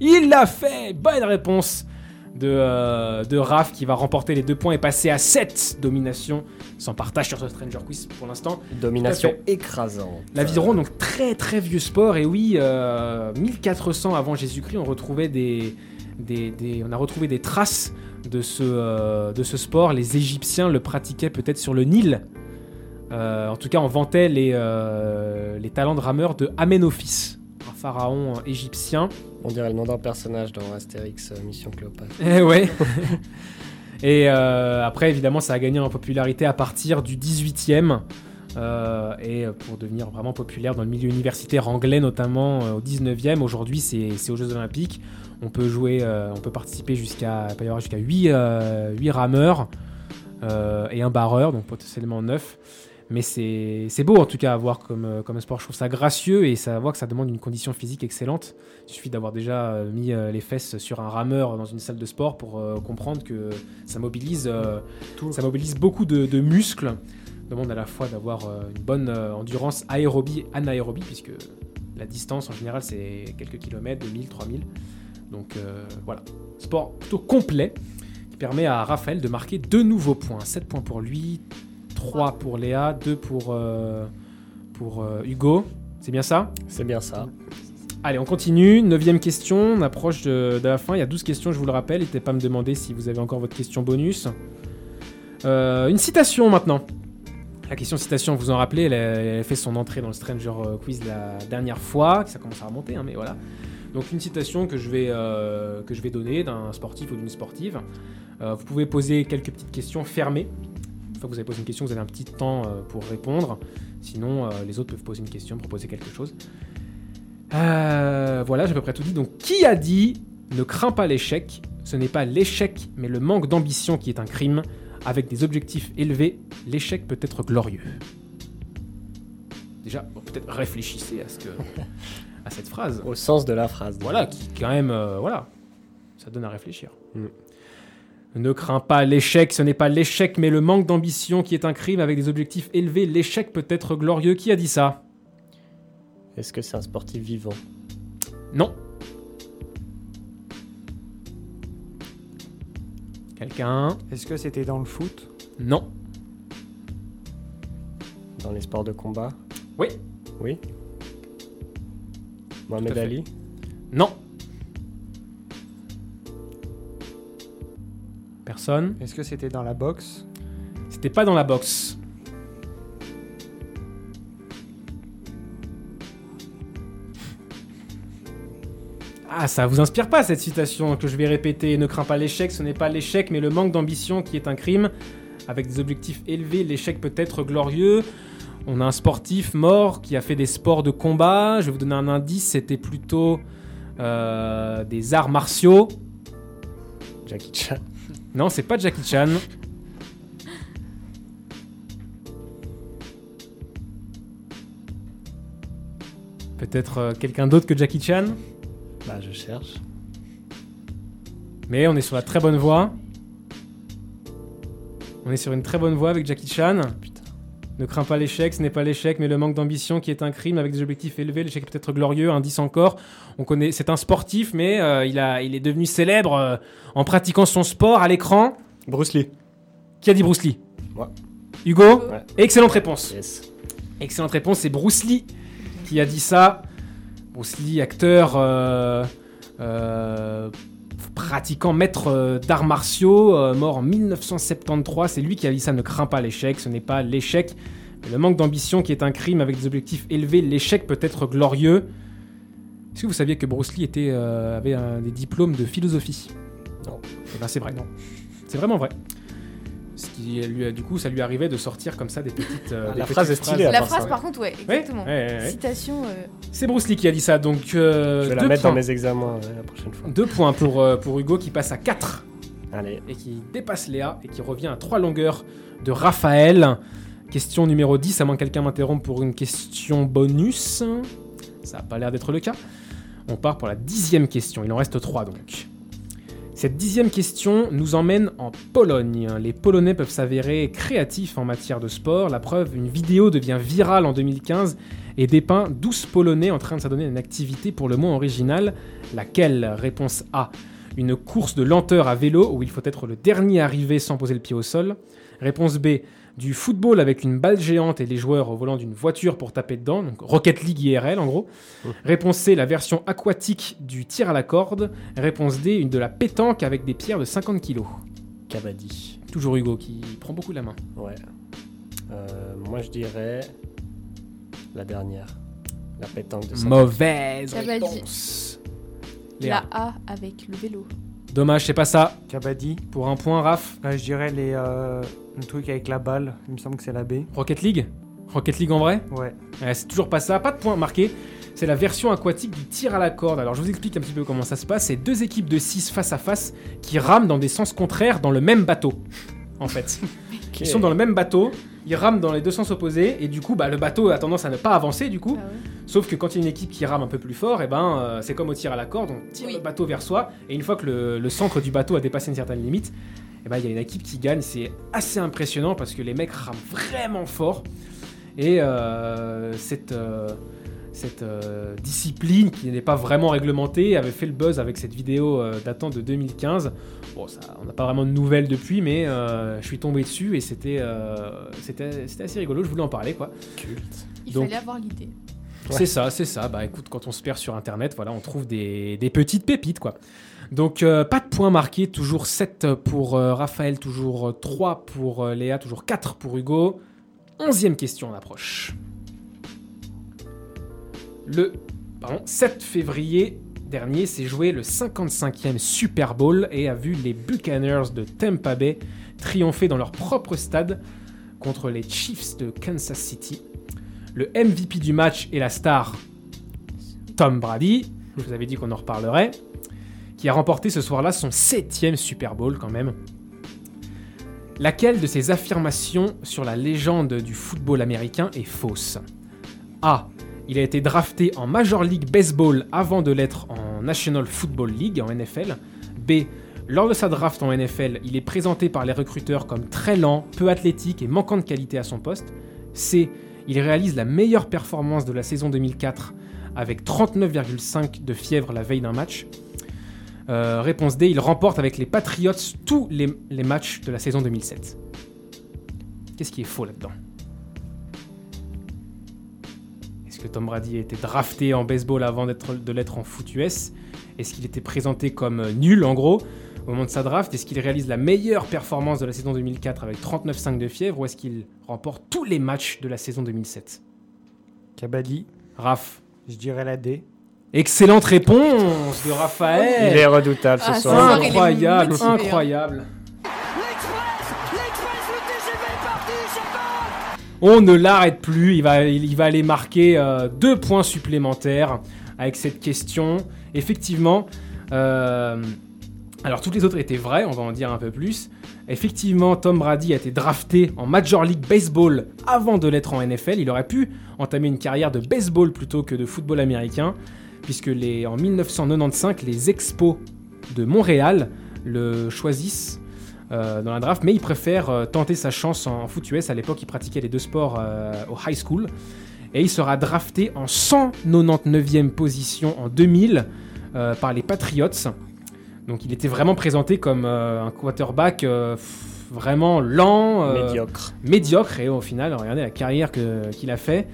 Il l'a fait Bonne réponse de, euh, de Raph qui va remporter les deux points et passer à 7 dominations sans partage sur ce Stranger Quiz pour l'instant. Domination écrasante. L'aviron, donc très très vieux sport, et oui, euh, 1400 avant Jésus-Christ, on retrouvait des, des, des- on a retrouvé des traces de ce, euh, de ce sport. Les Égyptiens le pratiquaient peut-être sur le Nil. Euh, en tout cas, on vantait les, euh, les talents de rameur de Aménophis, un pharaon euh, égyptien. On dirait le nom d'un personnage dans Astérix euh, Mission Cléopâtre. Eh ouais. Et euh, après, évidemment, ça a gagné en popularité à partir du 18e. euh, et pour devenir vraiment populaire dans le milieu universitaire anglais, notamment euh, au 19e. Aujourd'hui, c'est aux Jeux Olympiques. On peut jouer, euh, on peut participer jusqu'à, il peut y avoir jusqu'à 8, rameurs et un barreur, donc potentiellement 9. Mais c'est beau en tout cas à voir comme, euh, comme sport. Je trouve ça gracieux et ça voit que ça demande une condition physique excellente. Il suffit d'avoir déjà euh, mis euh, les fesses sur un rameur dans une salle de sport pour euh, comprendre que ça mobilise, euh, ça mobilise beaucoup de, de muscles. Ça demande à la fois d'avoir euh, une bonne endurance aérobie anaérobie, puisque la distance en général c'est quelques kilomètres, 2000, 3000. Donc voilà, sport plutôt complet qui permet à Raphaël de marquer deux nouveaux points. 7 points pour lui, 3 pour Léa, 2 pour, euh, pour euh, Hugo. C'est bien ça? C'est bien ça. Allez, on continue. Neuvième question, on approche de, de la fin. Il y a 12 questions, je vous le rappelle. N'hésitez pas à me demander si vous avez encore votre question bonus. Euh, une citation maintenant. La question citation, vous vous en rappelez, elle a, elle a fait son entrée dans le Stranger Quiz la dernière fois. Ça commence à remonter, hein, mais voilà. Donc une citation que je vais, euh, que je vais donner d'un sportif ou d'une sportive. Euh, vous pouvez poser quelques petites questions fermées. Une fois que vous avez posé une question, vous avez un petit temps euh, pour répondre. Sinon, euh, les autres peuvent poser une question, proposer quelque chose. Euh, voilà, j'ai à peu près tout dit. Donc, qui a dit ne crains pas l'échec Ce n'est pas l'échec, mais le manque d'ambition qui est un crime. Avec des objectifs élevés, l'échec peut être glorieux. Déjà, bon, peut-être réfléchissez à, ce que, à cette phrase. Au sens de la phrase. Voilà, qui quand même, euh, voilà, ça donne à réfléchir. Mm. Ne crains pas l'échec, ce n'est pas l'échec, mais le manque d'ambition qui est un crime avec des objectifs élevés. L'échec peut être glorieux. Qui a dit ça? Est-ce que c'est un sportif vivant? Non. Quelqu'un? Est-ce que c'était dans le foot? Non. Dans les sports de combat? Oui. Oui. Mohamed. Ali? Non. Personne. Est-ce que c'était dans la boxe C'était pas dans la boxe. Ah, ça vous inspire pas cette citation que je vais répéter Ne crains pas l'échec, ce n'est pas l'échec, mais le manque d'ambition qui est un crime. Avec des objectifs élevés, l'échec peut être glorieux. On a un sportif mort qui a fait des sports de combat. Je vais vous donner un indice, c'était plutôt euh, des arts martiaux. Jackie Chan. Non, c'est pas Jackie Chan. Peut-être euh, quelqu'un d'autre que Jackie Chan? Bah, je cherche. Mais on est sur la très bonne voie. On est sur une très bonne voie avec Jackie Chan. Ne crains pas l'échec, ce n'est pas l'échec, mais le manque d'ambition qui est un crime avec des objectifs élevés. L'échec est peut-être glorieux, indice encore. On connaît, c'est un sportif, mais euh, il, a, il est devenu célèbre euh, en pratiquant son sport à l'écran. Bruce Lee. Qui a dit Bruce Lee? Moi. Hugo? Ouais. Excellente réponse. Yes. Excellente réponse, c'est Bruce Lee qui a dit ça. Bruce Lee, acteur, euh, euh, pratiquant maître euh, d'arts martiaux, euh, mort en 1973. C'est lui qui a dit ça, ne crains pas l'échec, ce n'est pas l'échec. Le manque d'ambition qui est un crime avec des objectifs élevés, l'échec peut être glorieux. Est-ce que vous saviez que Bruce Lee euh, avait des diplômes de philosophie? Non. Eh ben, c'est vrai. C'est vraiment vrai. Ce qui lui, a- du coup, ça lui arrivait de sortir comme ça des petites. euh, Ah, des la petites phrase est stylée, La phrase, ça. par contre, ouais, exactement. ouais, ouais, ouais. Citation. euh, C'est Bruce Lee qui a dit ça, donc euh, Je vais la mettre points. dans mes examens ouais, la prochaine fois. Deux points pour, euh, pour Hugo qui passe à 4 Allez. et qui dépasse Léa et qui revient à 3 longueurs de Raphaël. Question numéro 10, à moins que quelqu'un m'interrompe pour une question bonus. Ça n'a pas l'air d'être le cas. On part pour la dixième question, il en reste 3 donc. Cette dixième question nous emmène en Pologne. Les Polonais peuvent s'avérer créatifs en matière de sport. La preuve, une vidéo devient virale en 2015 et dépeint 12 Polonais en train de s'adonner à une activité pour le moins originale. Laquelle? Réponse A. Une course de lenteur à vélo où il faut être le dernier arrivé sans poser le pied au sol. Réponse B. Du football avec une balle géante et les joueurs au volant d'une voiture pour taper dedans. Donc Rocket League IRL en gros. Réponse C. La version aquatique du tir à la corde. Réponse D. Une de la pétanque avec des pierres de 50 kg. Kabaddi. Toujours Hugo qui prend beaucoup la main. Ouais. Euh, moi, je dirais la dernière. La pétanque de Saint- Mauvaise Kabaddi. réponse. La A avec le vélo. Dommage, c'est pas ça. Kabaddi. Pour un point, Raph. Euh, je dirais les, euh, le truc avec la balle. Il me semble que c'est la B. Rocket League Rocket League en vrai Ouais. Ouais, c'est toujours pas ça, pas de point marqué. C'est la version aquatique du tir à la corde. Alors je vous explique un petit peu comment ça se passe. C'est deux équipes de 6 face à face qui rament dans des sens contraires dans le même bateau. En fait. Ils sont dans le même bateau, ils rament dans les deux sens opposés, et du coup, bah, le bateau a tendance à ne pas avancer, du coup. Ah ouais. Sauf que quand il y a une équipe qui rame un peu plus fort, et ben, euh, c'est comme au tir à la corde, on tire Oui. le bateau vers soi, et une fois que le, le centre du bateau a dépassé une certaine limite, et ben, il y a une équipe qui gagne. C'est assez impressionnant parce que les mecs rament vraiment fort. Et euh, cette, euh, cette euh, discipline qui n'est pas vraiment réglementée avait fait le buzz avec cette vidéo euh, datant de 2015. Bon, ça, on n'a pas vraiment de nouvelles depuis, mais euh, je suis tombé dessus et c'était euh, c'était c'était assez rigolo. Je voulais en parler, quoi. Culte. Il Donc- fallait avoir l'idée. C'est ça, c'est ça. Bah écoute, quand on se perd sur internet, voilà, on trouve des, des petites pépites, quoi. Donc, euh, pas de points marqués, toujours 7 pour euh, Raphaël, toujours 3 pour euh, Léa, toujours 4 pour Hugo. Onzième question, on approche. Le pardon, 7 février dernier s'est joué le 55e Super Bowl et a vu les Buccaneers de Tampa Bay triompher dans leur propre stade contre les Chiefs de Kansas City. Le MVP du match est la star Tom Brady, je vous avais dit qu'on en reparlerait, qui a remporté ce soir-là son septième Super Bowl quand même. Laquelle de ces affirmations sur la légende du football américain est fausse? A. Il a été drafté en Major League Baseball avant de l'être en National Football League, en NFL. B. Lors de sa draft en NFL, il est présenté par les recruteurs comme très lent, peu athlétique et manquant de qualité à son poste. C. Il réalise la meilleure performance de la saison 2004 avec 39,5 de fièvre la veille d'un match. Euh, réponse D, il remporte avec les Patriots tous les, les matchs de la saison 2007. Qu'est-ce qui est faux là-dedans? Que Tom Brady a été drafté en baseball avant d'être- de l'être en foot US Est-ce qu'il était présenté comme euh, nul en gros au moment de sa draft? Est-ce qu'il réalise la meilleure performance de la saison 2004 avec 39,5 de fièvre ou est-ce qu'il remporte tous les matchs de la saison 2007 Kabaddi, Raph. je dirais la D. Excellente réponse de Raphaël. Il est redoutable ce Ah, soir. Incroyable, hein. incroyable. On ne l'arrête plus, il va, aller marquer euh, deux points supplémentaires avec cette question. Effectivement, euh, alors toutes les autres étaient vraies, on va en dire un peu plus. Effectivement, Tom Brady a été drafté en Major League Baseball avant de l'être en NFL. Il aurait pu entamer une carrière de baseball plutôt que de football américain, puisque en 1995, les Expos de Montréal le choisissent euh, dans la draft, mais il préfère euh, tenter sa chance en foot US. À l'époque, il pratiquait les deux sports euh, au high school. Et il sera drafté en 199e position en 2000 euh, par les Patriots. Donc il était vraiment présenté comme un quarterback vraiment lent, Médiocre. médiocre. Et au final, regardez la carrière qu'il a fait.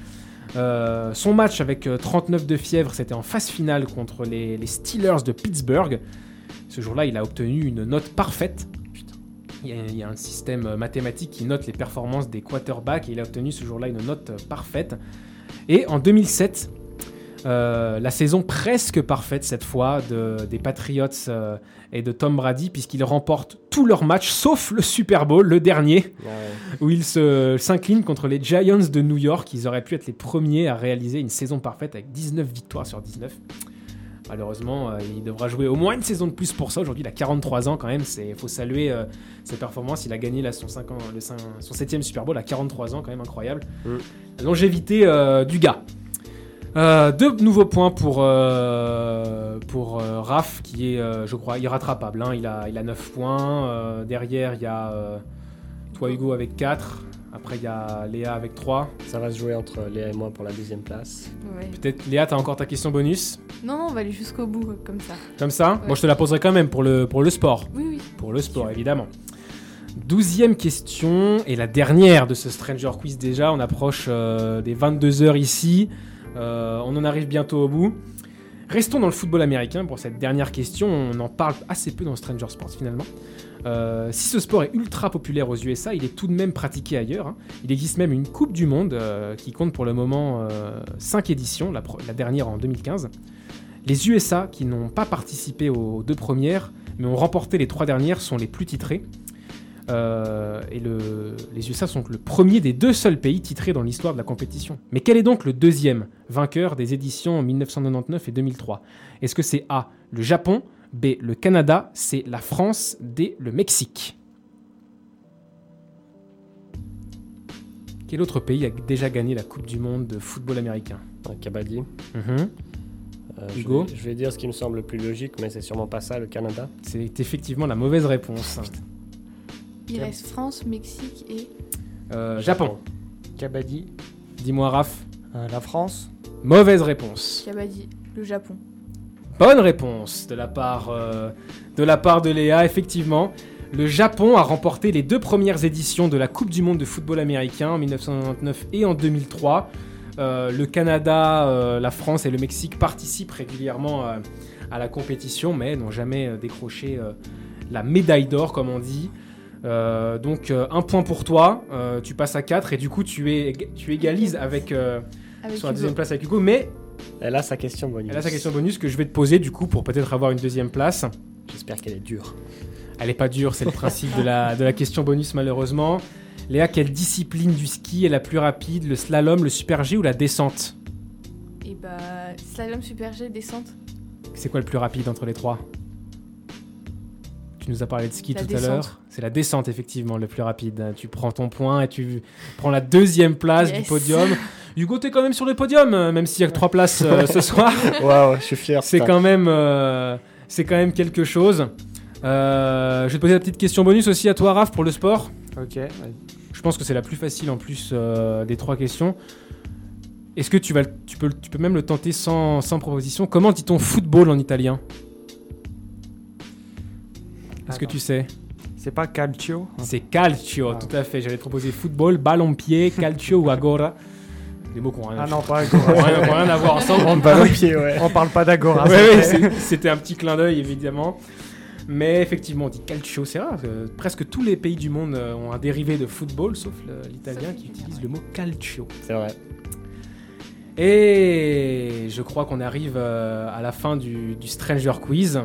Euh, son match avec euh, 39 de fièvre, c'était en phase finale contre les, les Steelers de Pittsburgh. Ce jour-là, il a obtenu une note parfaite. Il y, a, il y a un système euh, mathématique qui note les performances des quarterbacks et il a obtenu ce jour-là une note euh, parfaite. Et en 2007, euh, la saison presque parfaite cette fois de- des Patriots euh, et de Tom Brady, puisqu'ils remportent tous leurs matchs sauf le Super Bowl, le dernier, ouais. où ils s'inclinent contre les Giants de New York. Ils auraient pu être les premiers à réaliser une saison parfaite avec 19 victoires sur 19. Malheureusement, euh, il devra jouer au moins une saison de plus pour ça. Aujourd'hui, il a 43 ans quand même. Il faut saluer euh, ses performances. Il a gagné là, son, 5 ans, le 5 son 7 Super Bowl à 43 ans, quand même incroyable. Mm. La longévité euh, du gars. Euh, deux nouveaux points pour, euh, pour euh, Raph, qui est, je crois, irrattrapable. hein. Il, a, il a 9 points. Derrière, il y a toi, Hugo, avec 4. Après, il y a Léa avec 3. Ça va se jouer entre Léa et moi pour la deuxième place. Ouais. Peut-être, Léa, t'as encore ta question bonus? Non, non, on va aller jusqu'au bout, euh, comme ça. Comme ça? Ouais. Bon, je te la poserai quand même pour le, pour le sport. Oui, oui. Pour le sport, évidemment. Douzième question, et la dernière de ce Stranger Quiz déjà. On approche euh, des 22 heures ici. Euh, on en arrive bientôt au bout. Restons dans le football américain pour cette dernière question. On en parle assez peu dans Stranger Sports finalement. Euh, si ce sport est ultra populaire aux USA, il est tout de même pratiqué ailleurs. hein. Il existe même une Coupe du Monde euh, qui compte pour le moment 5 éditions, la, la dernière en 2015. Les USA qui n'ont pas participé aux deux premières, mais ont remporté les trois dernières, sont les plus titrés. Euh, et le- les USA sont le premier des deux seuls pays titrés dans l'histoire de la compétition. Mais quel est donc le deuxième vainqueur des éditions en 1999 et 2003 Est-ce que c'est A, le Japon, B, le Canada, C, la France, D, le Mexique? Quel autre pays a déjà gagné la Coupe du Monde de football américain? Un Kabaddi. Euh, je Hugo? vais- je vais dire ce qui me semble le plus logique, mais c'est sûrement pas ça, le Canada. C'est effectivement la mauvaise réponse. Il reste France, Mexique et. Euh, Japon. Kabaddi, Dis-moi, Raph. euh, la France. Mauvaise réponse. Kabaddi, le Japon. Bonne réponse de la part, euh, de, la part de Léa, effectivement. Le Japon a remporté les deux premières éditions de la Coupe du Monde de football américain en 1999 et en 2003. Euh, le Canada, euh, la France et le Mexique participent régulièrement euh, à la compétition, mais n'ont jamais décroché euh, la médaille d'or, comme on dit. Euh, donc euh, un point pour toi, euh, tu passes à 4 et du coup tu, es, tu égalises avec, euh, Avec sur la deuxième place avec Hugo, mais Elle a sa question bonus. elle a sa question bonus que je vais te poser du coup pour peut-être avoir une deuxième place. J'espère qu'elle est dure. Elle est pas dure, c'est le principe de la, de la question bonus malheureusement. Léa, quelle discipline du ski est la plus rapide? Le slalom, le super G ou la descente? Et bah, slalom super G, descente. C'est quoi le plus rapide entre les trois? Tu nous as parlé de ski La tout descente. à l'heure. C'est la descente effectivement le plus rapide. Tu prends ton point et tu prends la deuxième place du podium. Hugo, t'es quand même sur le podium, euh, même s'il y a que trois places euh, ce soir. Waouh, je suis fier. C'est quand même, euh, c'est quand même quelque chose. Euh, je vais te poser la petite question bonus aussi à toi, Raph, pour le sport. Ok. Je pense que c'est la plus facile en plus euh, des trois questions. Est-ce que tu, vas, le- tu, peux, tu peux même le tenter sans, sans proposition? Comment dit-on football en italien? Est-ce que tu sais C'est pas calcio C'est calcio, Ah. tout à fait. J'avais proposé football, ballon pied, calcio ou agora. Des mots qui n'ont rien, Ah non, pas Agora. rien, à voir ensemble. Pied, ouais. On parle pas d'Agora. Ouais, c'était un petit clin d'œil évidemment. Mais effectivement, on dit calcio, c'est rare. euh, presque tous les pays du monde euh, ont un dérivé de football, sauf l'italien qui utilise le mot calcio. C'est vrai. Et je crois qu'on arrive euh, à la fin du, du Stranger Quiz.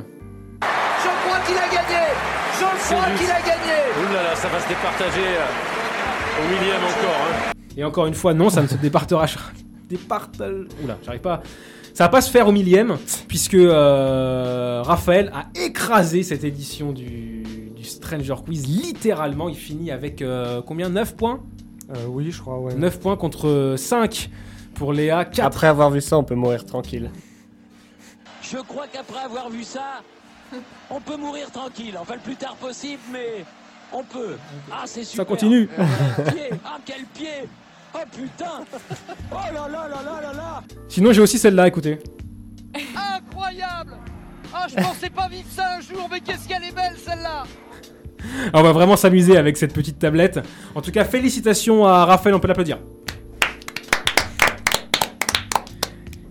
Crois qu'il a gagné Ouh là là, ça va se départager euh, au millième encore. hein. Et encore une fois, non, ça ne se départera. Départage. Oula, j'arrive pas. Ça va pas se faire au millième, puisque euh, Raphaël a écrasé cette édition du, du Stranger Quiz. Littéralement, il finit avec euh, combien? 9 points? Euh, oui, je crois, ouais. 9 points contre 5 pour Léa, 4. Après avoir vu ça, on peut mourir tranquille. Je crois qu'après avoir vu ça, on peut mourir tranquille. Enfin, le plus tard possible, mais on peut. Ah, c'est super. continue. Quel pied Ah, quel pied Oh putain Oh là là là là là là Sinon, j'ai aussi celle-là, écoutez. Incroyable Ah, je pensais pas vivre ça un jour, mais qu'est-ce qu'elle est belle celle-là On va vraiment s'amuser avec cette petite tablette. En tout cas, félicitations à Raphaël, on peut l'applaudir.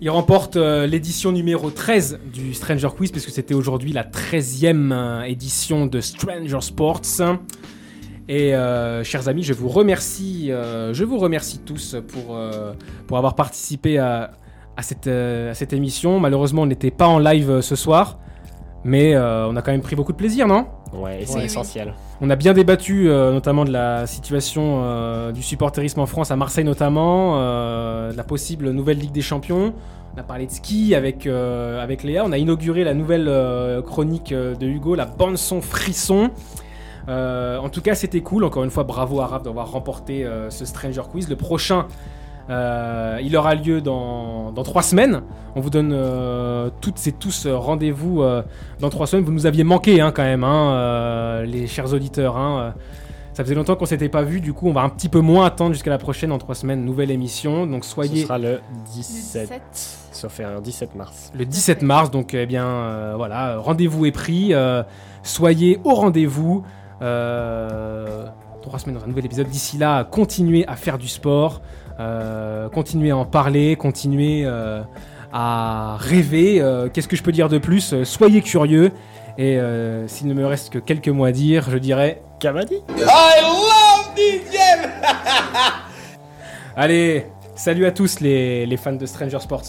Il remporte euh, l'édition numéro 13 du Stranger Quiz, puisque c'était aujourd'hui la 13e euh, édition de Stranger Sports. Et euh, chers amis, je vous remercie, je vous remercie tous pour, pour avoir participé à, à cette, à cette émission. Malheureusement, on n'était pas en live ce soir, mais euh, on a quand même pris beaucoup de plaisir, non? Ouais, c'est oui. essentiel. on a bien débattu euh, notamment de la situation euh, du supporterisme en France, à Marseille notamment, euh, de la possible nouvelle Ligue des Champions. On a parlé de ski avec, euh, avec Léa. On a inauguré la nouvelle euh, chronique de Hugo, la bande son frisson. Euh, en tout cas, c'était cool. Encore une fois, bravo à Raph d'avoir remporté euh, ce Stranger Quiz. Le prochain, euh, il aura lieu dans, dans trois semaines. On vous donne euh, toutes et tous euh, rendez-vous euh, dans trois semaines. Vous nous aviez manqué hein, quand même, hein, euh, les chers auditeurs. hein, euh. ça faisait longtemps qu'on s'était pas vu. Du coup, on va un petit peu moins attendre jusqu'à la prochaine. Dans trois semaines, nouvelle émission. Donc Ce soyez sera le Le 17, 17. sauf erreur, 17 mars. le 17 mars. Donc, eh bien, euh, voilà, rendez-vous est pris. euh, soyez au rendez-vous. Euh, trois semaines dans un nouvel épisode. D'ici là, continuez à faire du sport, euh, continuez à en parler, continuez euh, à rêver. Euh, Qu'est-ce que je peux dire de plus? Soyez curieux. Et euh, s'il ne me reste que quelques mots à dire, je dirais Cavadi I love this game Allez, salut à tous les, les fans de Stranger Sports.